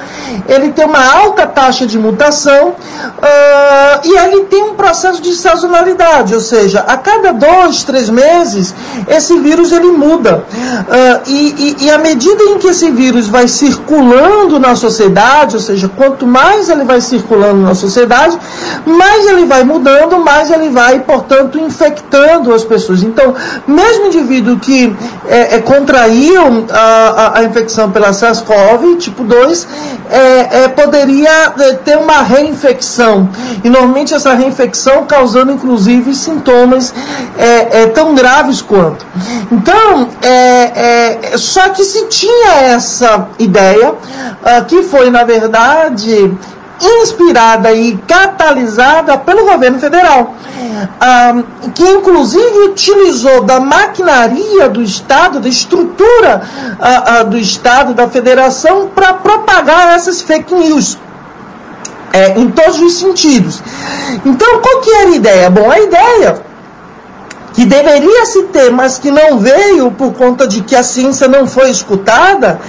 ele tem uma alta taxa de mutação uh, e ele tem um processo de sazonalidade, ou seja, a cada dois, três meses, esse vírus ele muda. E, e, e à medida em que esse vírus vai circulando na sociedade, ou seja, quanto mais ele vai circulando na sociedade, mais ele vai mudando, mais ele vai, portanto, infectando as pessoas. Então, mesmo indivíduo que é, é, contraiu a, a, a, infecção pela SARS-CoV, tipo 2, é, é, poderia é, ter uma reinfecção. E normalmente essa reinfecção causando, inclusive, sintomas é, tão graves quanto. Então, só que se tinha essa ideia, uh, que foi, na verdade, inspirada e catalisada pelo governo federal, que inclusive utilizou da maquinaria do Estado, da estrutura ah, ah, do Estado, da federação, para propagar essas fake news. É, em todos os sentidos. Então, qual que era a ideia? Bom, a ideia que deveria se ter, mas que não veio por conta de que a ciência não foi escutada,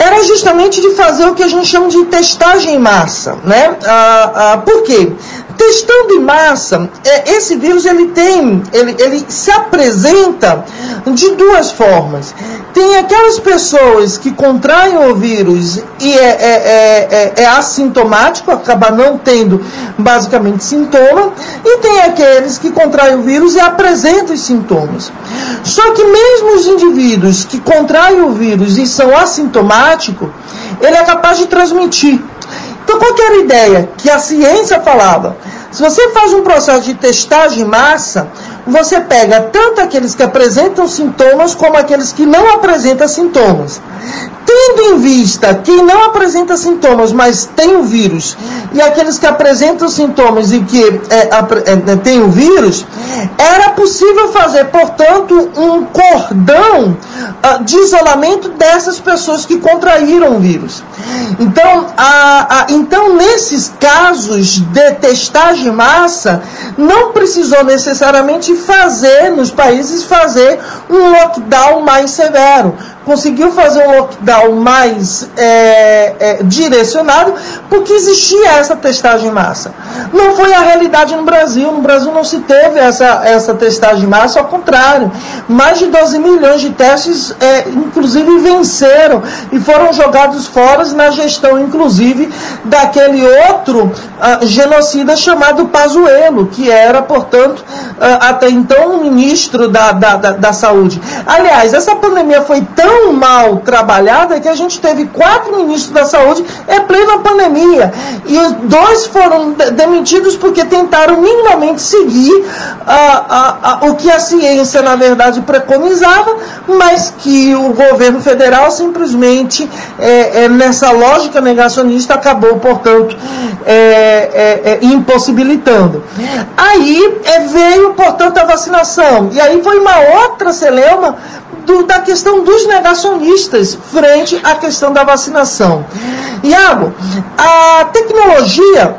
era justamente de fazer o que a gente chama de testagem em massa, né? Ah, ah, por quê? Testando em massa, é, esse vírus ele tem, ele, ele se apresenta de duas formas. Tem aquelas pessoas que contraem o vírus e é, é, é, é, é assintomático, acaba não tendo basicamente sintoma, e tem aqueles que contraem o vírus e apresentam os sintomas. Só que mesmo os indivíduos que contraem o vírus e são assintomáticos, ele é capaz de transmitir. Então, qual era a ideia que a ciência falava? Se você faz um processo de testagem em massa, você pega tanto aqueles que apresentam sintomas como aqueles que não apresentam sintomas. Tendo em vista quem não apresenta sintomas, mas tem o vírus, e aqueles que apresentam sintomas e que é, é, tem o vírus, era possível fazer, portanto, um cordão uh, de isolamento dessas pessoas que contraíram o vírus. Então, a, a, então, nesses casos de testagem em massa, não precisou necessariamente fazer, nos países, fazer um lockdown mais severo conseguiu fazer um lockdown mais é, é, direcionado, porque existia essa testagem em massa. Não foi a realidade no Brasil. No Brasil não se teve essa, essa testagem em massa, ao contrário. Mais de 12 milhões de testes, é, inclusive, venceram e foram jogados fora na gestão, inclusive, daquele outro uh, genocida chamado Pazuello, que era, portanto, uh, até então, o ministro da, da, da, da Saúde. Aliás, essa pandemia foi tão tão mal trabalhada que a gente teve quatro ministros da saúde em plena pandemia. E dois foram demitidos porque tentaram minimamente seguir o que a ciência, na verdade, preconizava, mas que o governo federal simplesmente, é, é, nessa lógica negacionista, acabou, portanto, é, é, é impossibilitando. Aí é, veio, portanto, a vacinação. E aí foi uma outra celeuma da questão dos negacionistas frente à questão da vacinação. Iago, a tecnologia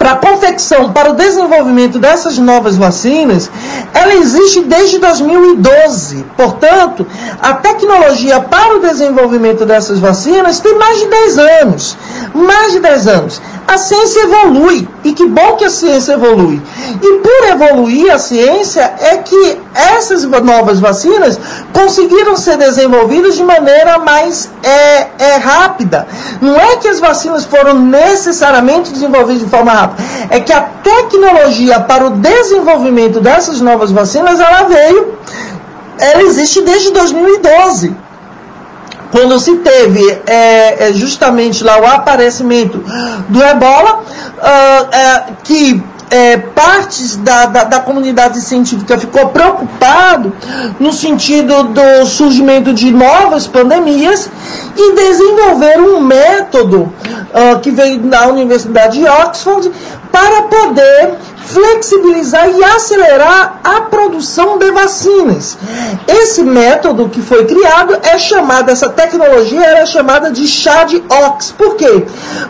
para a confecção, para o desenvolvimento dessas novas vacinas, ela existe desde 2012. Portanto, a tecnologia para o desenvolvimento dessas vacinas tem mais de 10 anos. Mais de 10 anos. A ciência evolui. E que bom que a ciência evolui. E por evoluir a ciência é que essas novas vacinas conseguiram ser desenvolvidas de maneira mais é, é, rápida. Não é que as vacinas foram necessariamente desenvolvidas de forma rápida, é que a tecnologia para o desenvolvimento dessas novas vacinas ela veio, ela existe desde 2012 quando se teve é, é, justamente lá o aparecimento do ebola, uh, que é, partes da, da, da, comunidade científica ficou preocupado no sentido do surgimento de novas pandemias e desenvolveram um método uh, que veio da Universidade de Oxford para poder flexibilizar e acelerar a produção de vacinas. Esse método que foi criado é chamado, essa tecnologia era chamada de chá de ox. Por quê?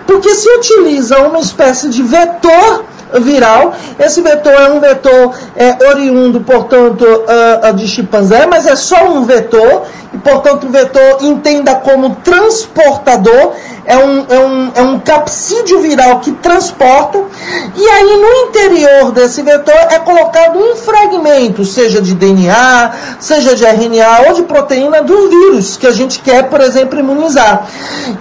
Porque se utiliza uma espécie de vetor viral. Esse vetor é um vetor é, oriundo, portanto, uh, de chimpanzé, mas é só um vetor, e, portanto, o vetor entenda como transportador é um, é, um, é um capsídeo viral que transporta, e aí no interior desse vetor é colocado um fragmento, seja de DNA, seja de RNA ou de proteína do vírus que a gente quer, por exemplo, imunizar.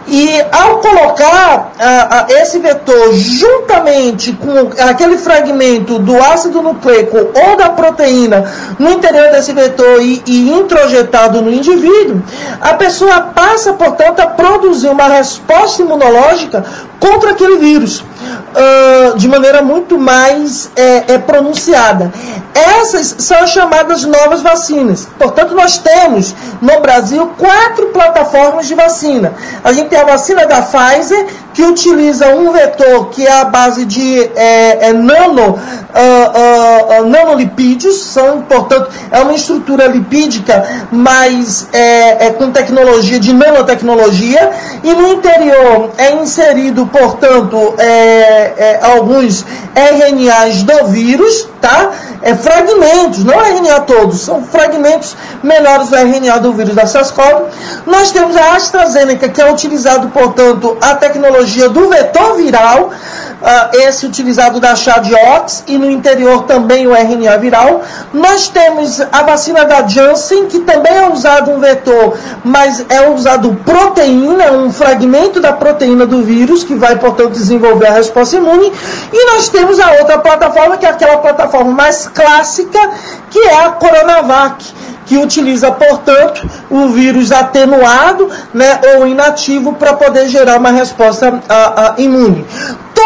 E ao colocar a, a, esse vetor juntamente com aquele fragmento do ácido nucleico ou da proteína no interior desse vetor e, e introjetado no indivíduo, a pessoa passa, portanto, a produzir uma resposta resposta imunológica contra aquele vírus uh, de maneira muito mais é, é, pronunciada. Essas são as chamadas novas vacinas. Portanto, nós temos no Brasil quatro plataformas de vacina. A gente tem a vacina da Pfizer, que utiliza um vetor que é a base de é, é nano, uh, uh, nanolipídios, são, portanto, é uma estrutura lipídica, mas é, é com tecnologia de nanotecnologia, e no interior é inserido, portanto, é, é, alguns RNAs do vírus, tá? É fragmentos, não RNA todos, são fragmentos menores do RNA do vírus da SARS-CoV. Nós temos a AstraZeneca, que é utilizado, portanto, a tecnologia do vetor viral, uh, esse utilizado da Chadiox, e no interior também o RNA viral. Nós temos a vacina da Janssen, que também é usado um vetor, mas é usado proteína, um fragmento da proteína do vírus, que vai, portanto, desenvolver a resposta imune. E nós temos a outra plataforma, que é aquela plataforma mais clássica, que é a Coronavac que utiliza, portanto, o vírus atenuado né, ou inativo para poder gerar uma resposta a, a, imune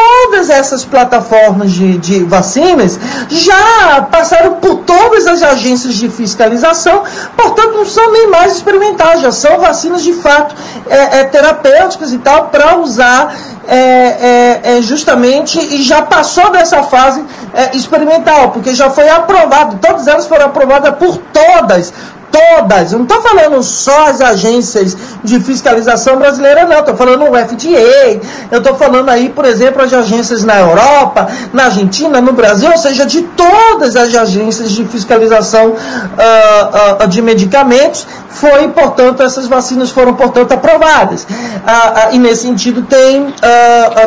todas essas plataformas de, de, vacinas já passaram por todas as agências de fiscalização, portanto não são nem mais experimentais, já são vacinas de fato é, é, terapêuticas e tal para usar é, é, é, justamente e já passou dessa fase é, experimental, porque já foi aprovado, todas elas foram aprovadas por todas todas, eu não estou falando só as agências de fiscalização brasileira, não, estou falando o FDA, eu estou falando aí, por exemplo, as agências na Europa, na Argentina, no Brasil, ou seja, de todas as agências de fiscalização uh, uh, de medicamentos, foi, portanto, essas vacinas foram, portanto, aprovadas. Ah, e nesse sentido tem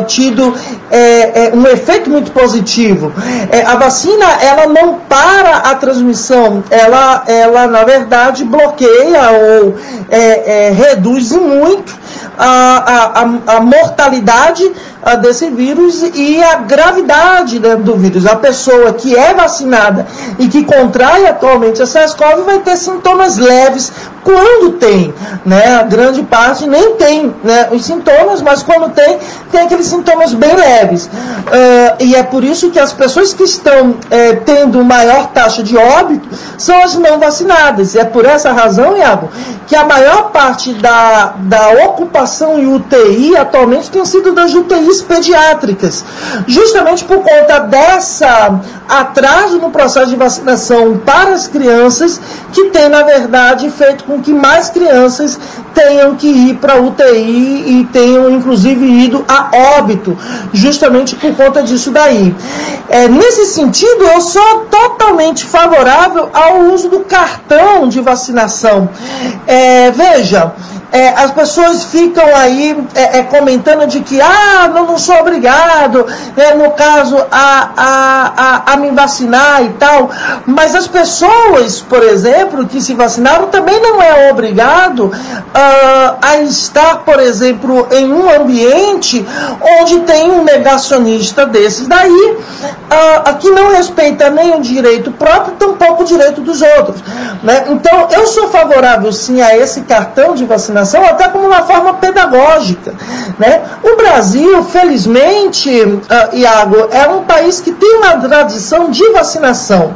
tido é, é, um efeito muito positivo. É, a vacina, ela não para a transmissão, ela, ela na verdade, bloqueia ou é, é, reduz muito a, a, a mortalidade a, desse vírus e a gravidade né, do vírus. A pessoa que é vacinada e que contrai atualmente a SARS-CoV vai ter sintomas leves, quando tem, né? A grande parte nem tem né, os sintomas, mas quando tem, tem aqueles sintomas bem leves. Uh, e é por isso que as pessoas que estão é, tendo maior taxa de óbito são as não vacinadas. E é por essa razão, Iago, que a maior parte da, da ocupação em UTI atualmente tem sido das UTIs pediátricas, justamente por conta dessa atraso no processo de vacinação para as crianças, que tem, na verdade, feito com que mais crianças tenham que ir para UTI e tenham, inclusive, ido a óbito, justamente por conta disso daí. É, nesse sentido, eu sou totalmente favorável ao uso do cartão de vacinação. É, veja, é, as pessoas ficam aí é, é, comentando de que, ah, não, não sou obrigado, é, no caso, a, a, a, a, me vacinar e tal. Mas as pessoas, por exemplo, que se vacinaram, também não é obrigado uh, a estar, por exemplo, em um ambiente onde tem um negacionista desses daí, uh, que não respeita nem o direito próprio, tampouco o direito dos outros. Né? Então, eu sou favorável, sim, a esse cartão de vacinação vacinação até como uma forma pedagógica. Né? O Brasil, felizmente, uh, Iago, é um país que tem uma tradição de vacinação.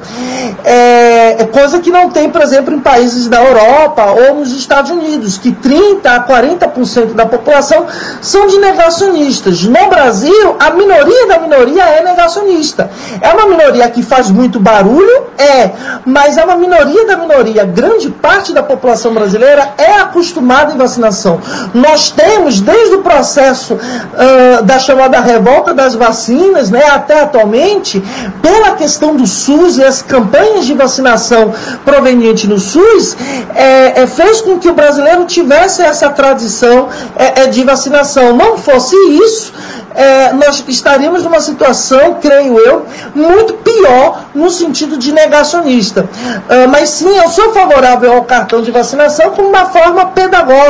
É, é, coisa que não tem, por exemplo, em países da Europa ou nos Estados Unidos, que 30% a 40% da população são de negacionistas. No Brasil, a minoria da minoria é negacionista. É uma minoria que faz muito barulho? É, mas é uma minoria da minoria. Grande parte da população brasileira é acostumada em vacinação. Nós temos, desde o processo uh, da chamada revolta das vacinas, né, até atualmente, pela questão do SUS e as campanhas de vacinação provenientes no SUS, é, é, fez com que o brasileiro tivesse essa tradição é, é de vacinação. Não fosse isso, é, nós estaríamos numa situação, creio eu, muito pior no sentido de negacionista. Uh, mas sim, eu sou favorável ao cartão de vacinação como uma forma pedagógica,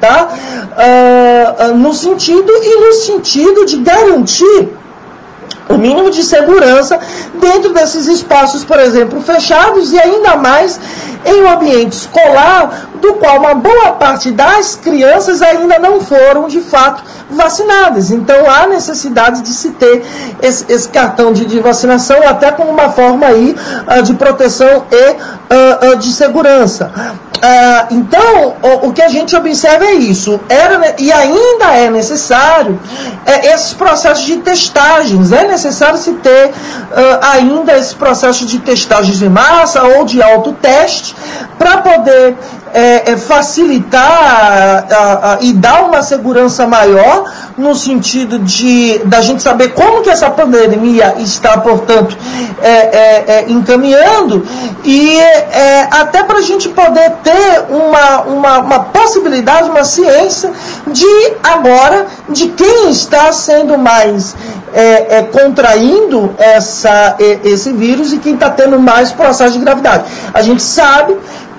tá? Uh, uh, no sentido e no sentido de garantir o mínimo de segurança dentro desses espaços, por exemplo, fechados e ainda mais em um ambiente escolar, do qual uma boa parte das crianças ainda não foram de fato vacinadas. Então há necessidade de se ter esse, esse cartão de, de, vacinação até como uma forma aí uh, de proteção e uh, uh, de segurança. Então, o, o, que a gente observa é isso. Era, e ainda é necessário é, esses processos de testagens. É necessário se ter ainda esses processos de testagens em massa ou de autoteste para poder é, é facilitar a, a, e dar uma segurança maior no sentido de da gente saber como que essa pandemia está, portanto, é, é, é encaminhando e é, até para a gente poder ter uma, uma, uma possibilidade, uma ciência de agora de quem está sendo mais é, é, contraindo essa, esse vírus e quem está tendo mais processo de gravidade. A gente sabe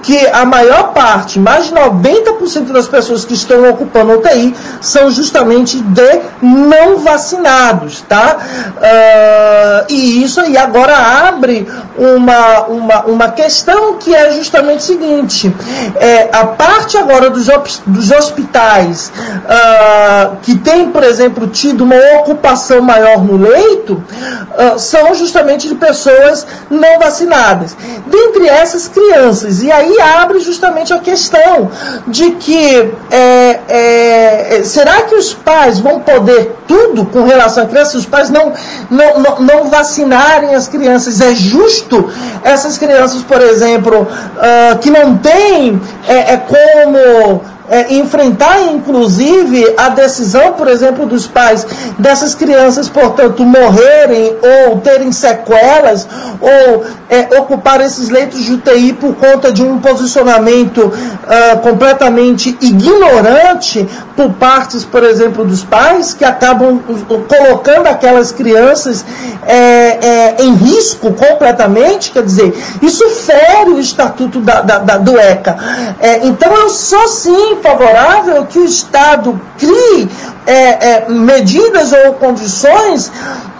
que a maior parte, mais de 90% das pessoas que estão ocupando UTI são justamente de não vacinados, tá? Uh, e isso aí agora abre uma, uma, uma questão que é justamente o seguinte: é, a parte agora dos, dos hospitais uh, que tem, por exemplo, tido uma ocupação maior no leito, uh, são justamente de pessoas não vacinadas. Dentre essas crianças, e aí abre justamente a questão de que é, é, será que os pais vão poder tudo com relação à criança? Os pais não, não, não, não vacinarem as crianças, é justo essas crianças, por exemplo, uh, que não têm é, é como é, enfrentar, inclusive, a decisão, por exemplo, dos pais dessas crianças, portanto, morrerem ou terem sequelas ou é, ocupar esses leitos de UTI por conta de um posicionamento uh, completamente ignorante por partes, por exemplo, dos pais, que acabam colocando aquelas crianças é, é, em risco completamente, quer dizer, isso fere o estatuto da, da, da do ECA. É, então, eu sou sim favorável que o Estado crie é, é, medidas ou condições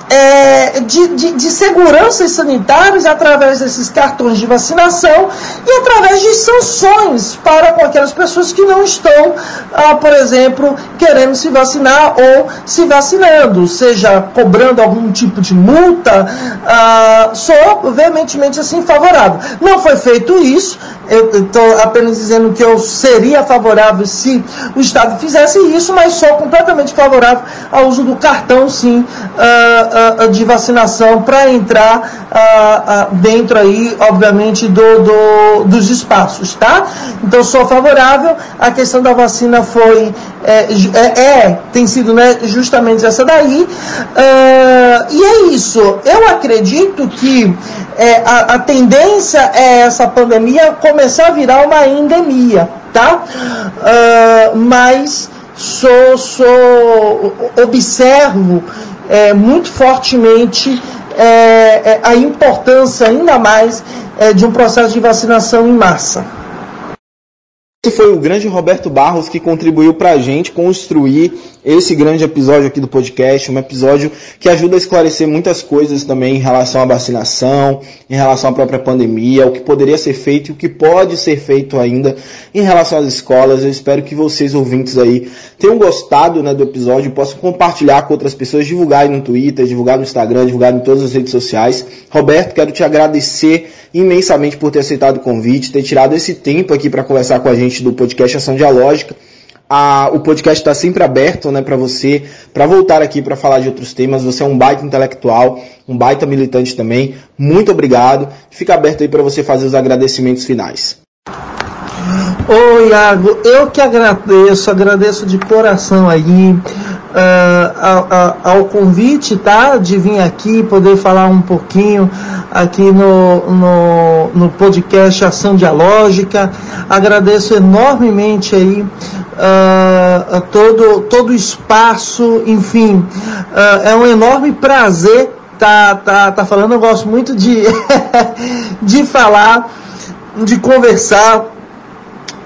é, de, de, de seguranças sanitárias através desses cartões de vacinação e através de sanções para aquelas pessoas que não estão, ah, por exemplo, querendo se vacinar ou se vacinando, seja cobrando algum tipo de multa, ah, sou veementemente assim favorável. Não foi feito isso, eu estou apenas dizendo que eu seria favorável se o Estado fizesse isso, mas sou completamente favorável ao uso do cartão, sim, uh, uh, de vacinação para entrar uh, dentro aí, obviamente, do, do, dos espaços, tá? Então sou favorável. A questão da vacina foi é, é, é tem sido né, justamente essa daí. e é isso. Eu acredito que é, a, a tendência é essa pandemia começar a virar uma endemia, tá? Uh, mas sou, sou observo é, muito fortemente é, é, a importância ainda mais é, de um processo de vacinação em massa. Esse foi o grande Roberto Barros que contribuiu para a gente construir esse grande episódio aqui do podcast, um episódio que ajuda a esclarecer muitas coisas também em relação à vacinação, em relação à própria pandemia, o que poderia ser feito e o que pode ser feito ainda em relação às escolas. Eu espero que vocês ouvintes aí tenham gostado né, do episódio, possam compartilhar com outras pessoas, divulgar aí no Twitter, divulgar no Instagram, divulgar em todas as redes sociais. Roberto, quero te agradecer imensamente por ter aceitado o convite, ter tirado esse tempo aqui para conversar com a gente do podcast Ação Dialógica. A, o podcast está sempre aberto né, para você, para voltar aqui para falar de outros temas. Você é um baita intelectual, um baita militante também. Muito obrigado. Fica aberto aí para você fazer os agradecimentos finais. Oi, Iago, eu que agradeço, agradeço de coração aí uh, ao, convite, tá? De vir aqui, poder falar um pouquinho aqui no, no, no podcast Ação Dialógica. Agradeço enormemente aí uh, todo, todo o espaço, enfim, uh, é um enorme prazer tá, tá, tá falando, eu gosto muito de, de falar, de conversar,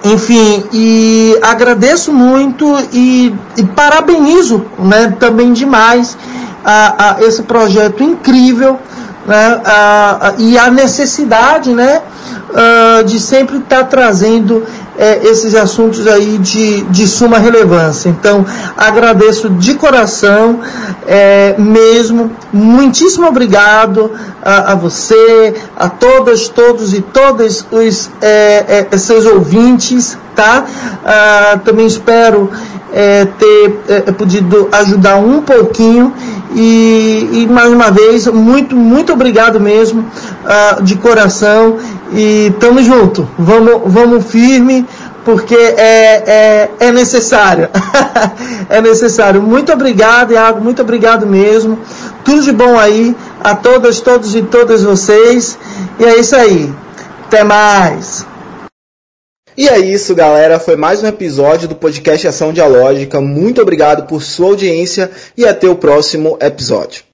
enfim, e agradeço muito e, e parabenizo né, também demais a, a esse projeto incrível né, a, a, e a necessidade né, uh, de sempre estar tá trazendo é, esses assuntos aí de, de suma relevância. Então, agradeço de coração é, mesmo. Muitíssimo obrigado a, a, você, a todas, todos e todas os é, é seus ouvintes, tá? Ah, também espero é, ter é, podido ajudar um pouquinho e, e, mais uma vez muito muito obrigado mesmo uh, de coração e tamo junto. Vamos, vamos firme, porque é, é, é necessário. é necessário. Muito obrigado, Iago. Muito obrigado mesmo. Tudo de bom aí a todas, todos e todas vocês. E é isso aí. Até mais. E é isso, galera. Foi mais um episódio do podcast Ação Dialógica. Muito obrigado por sua audiência e até o próximo episódio.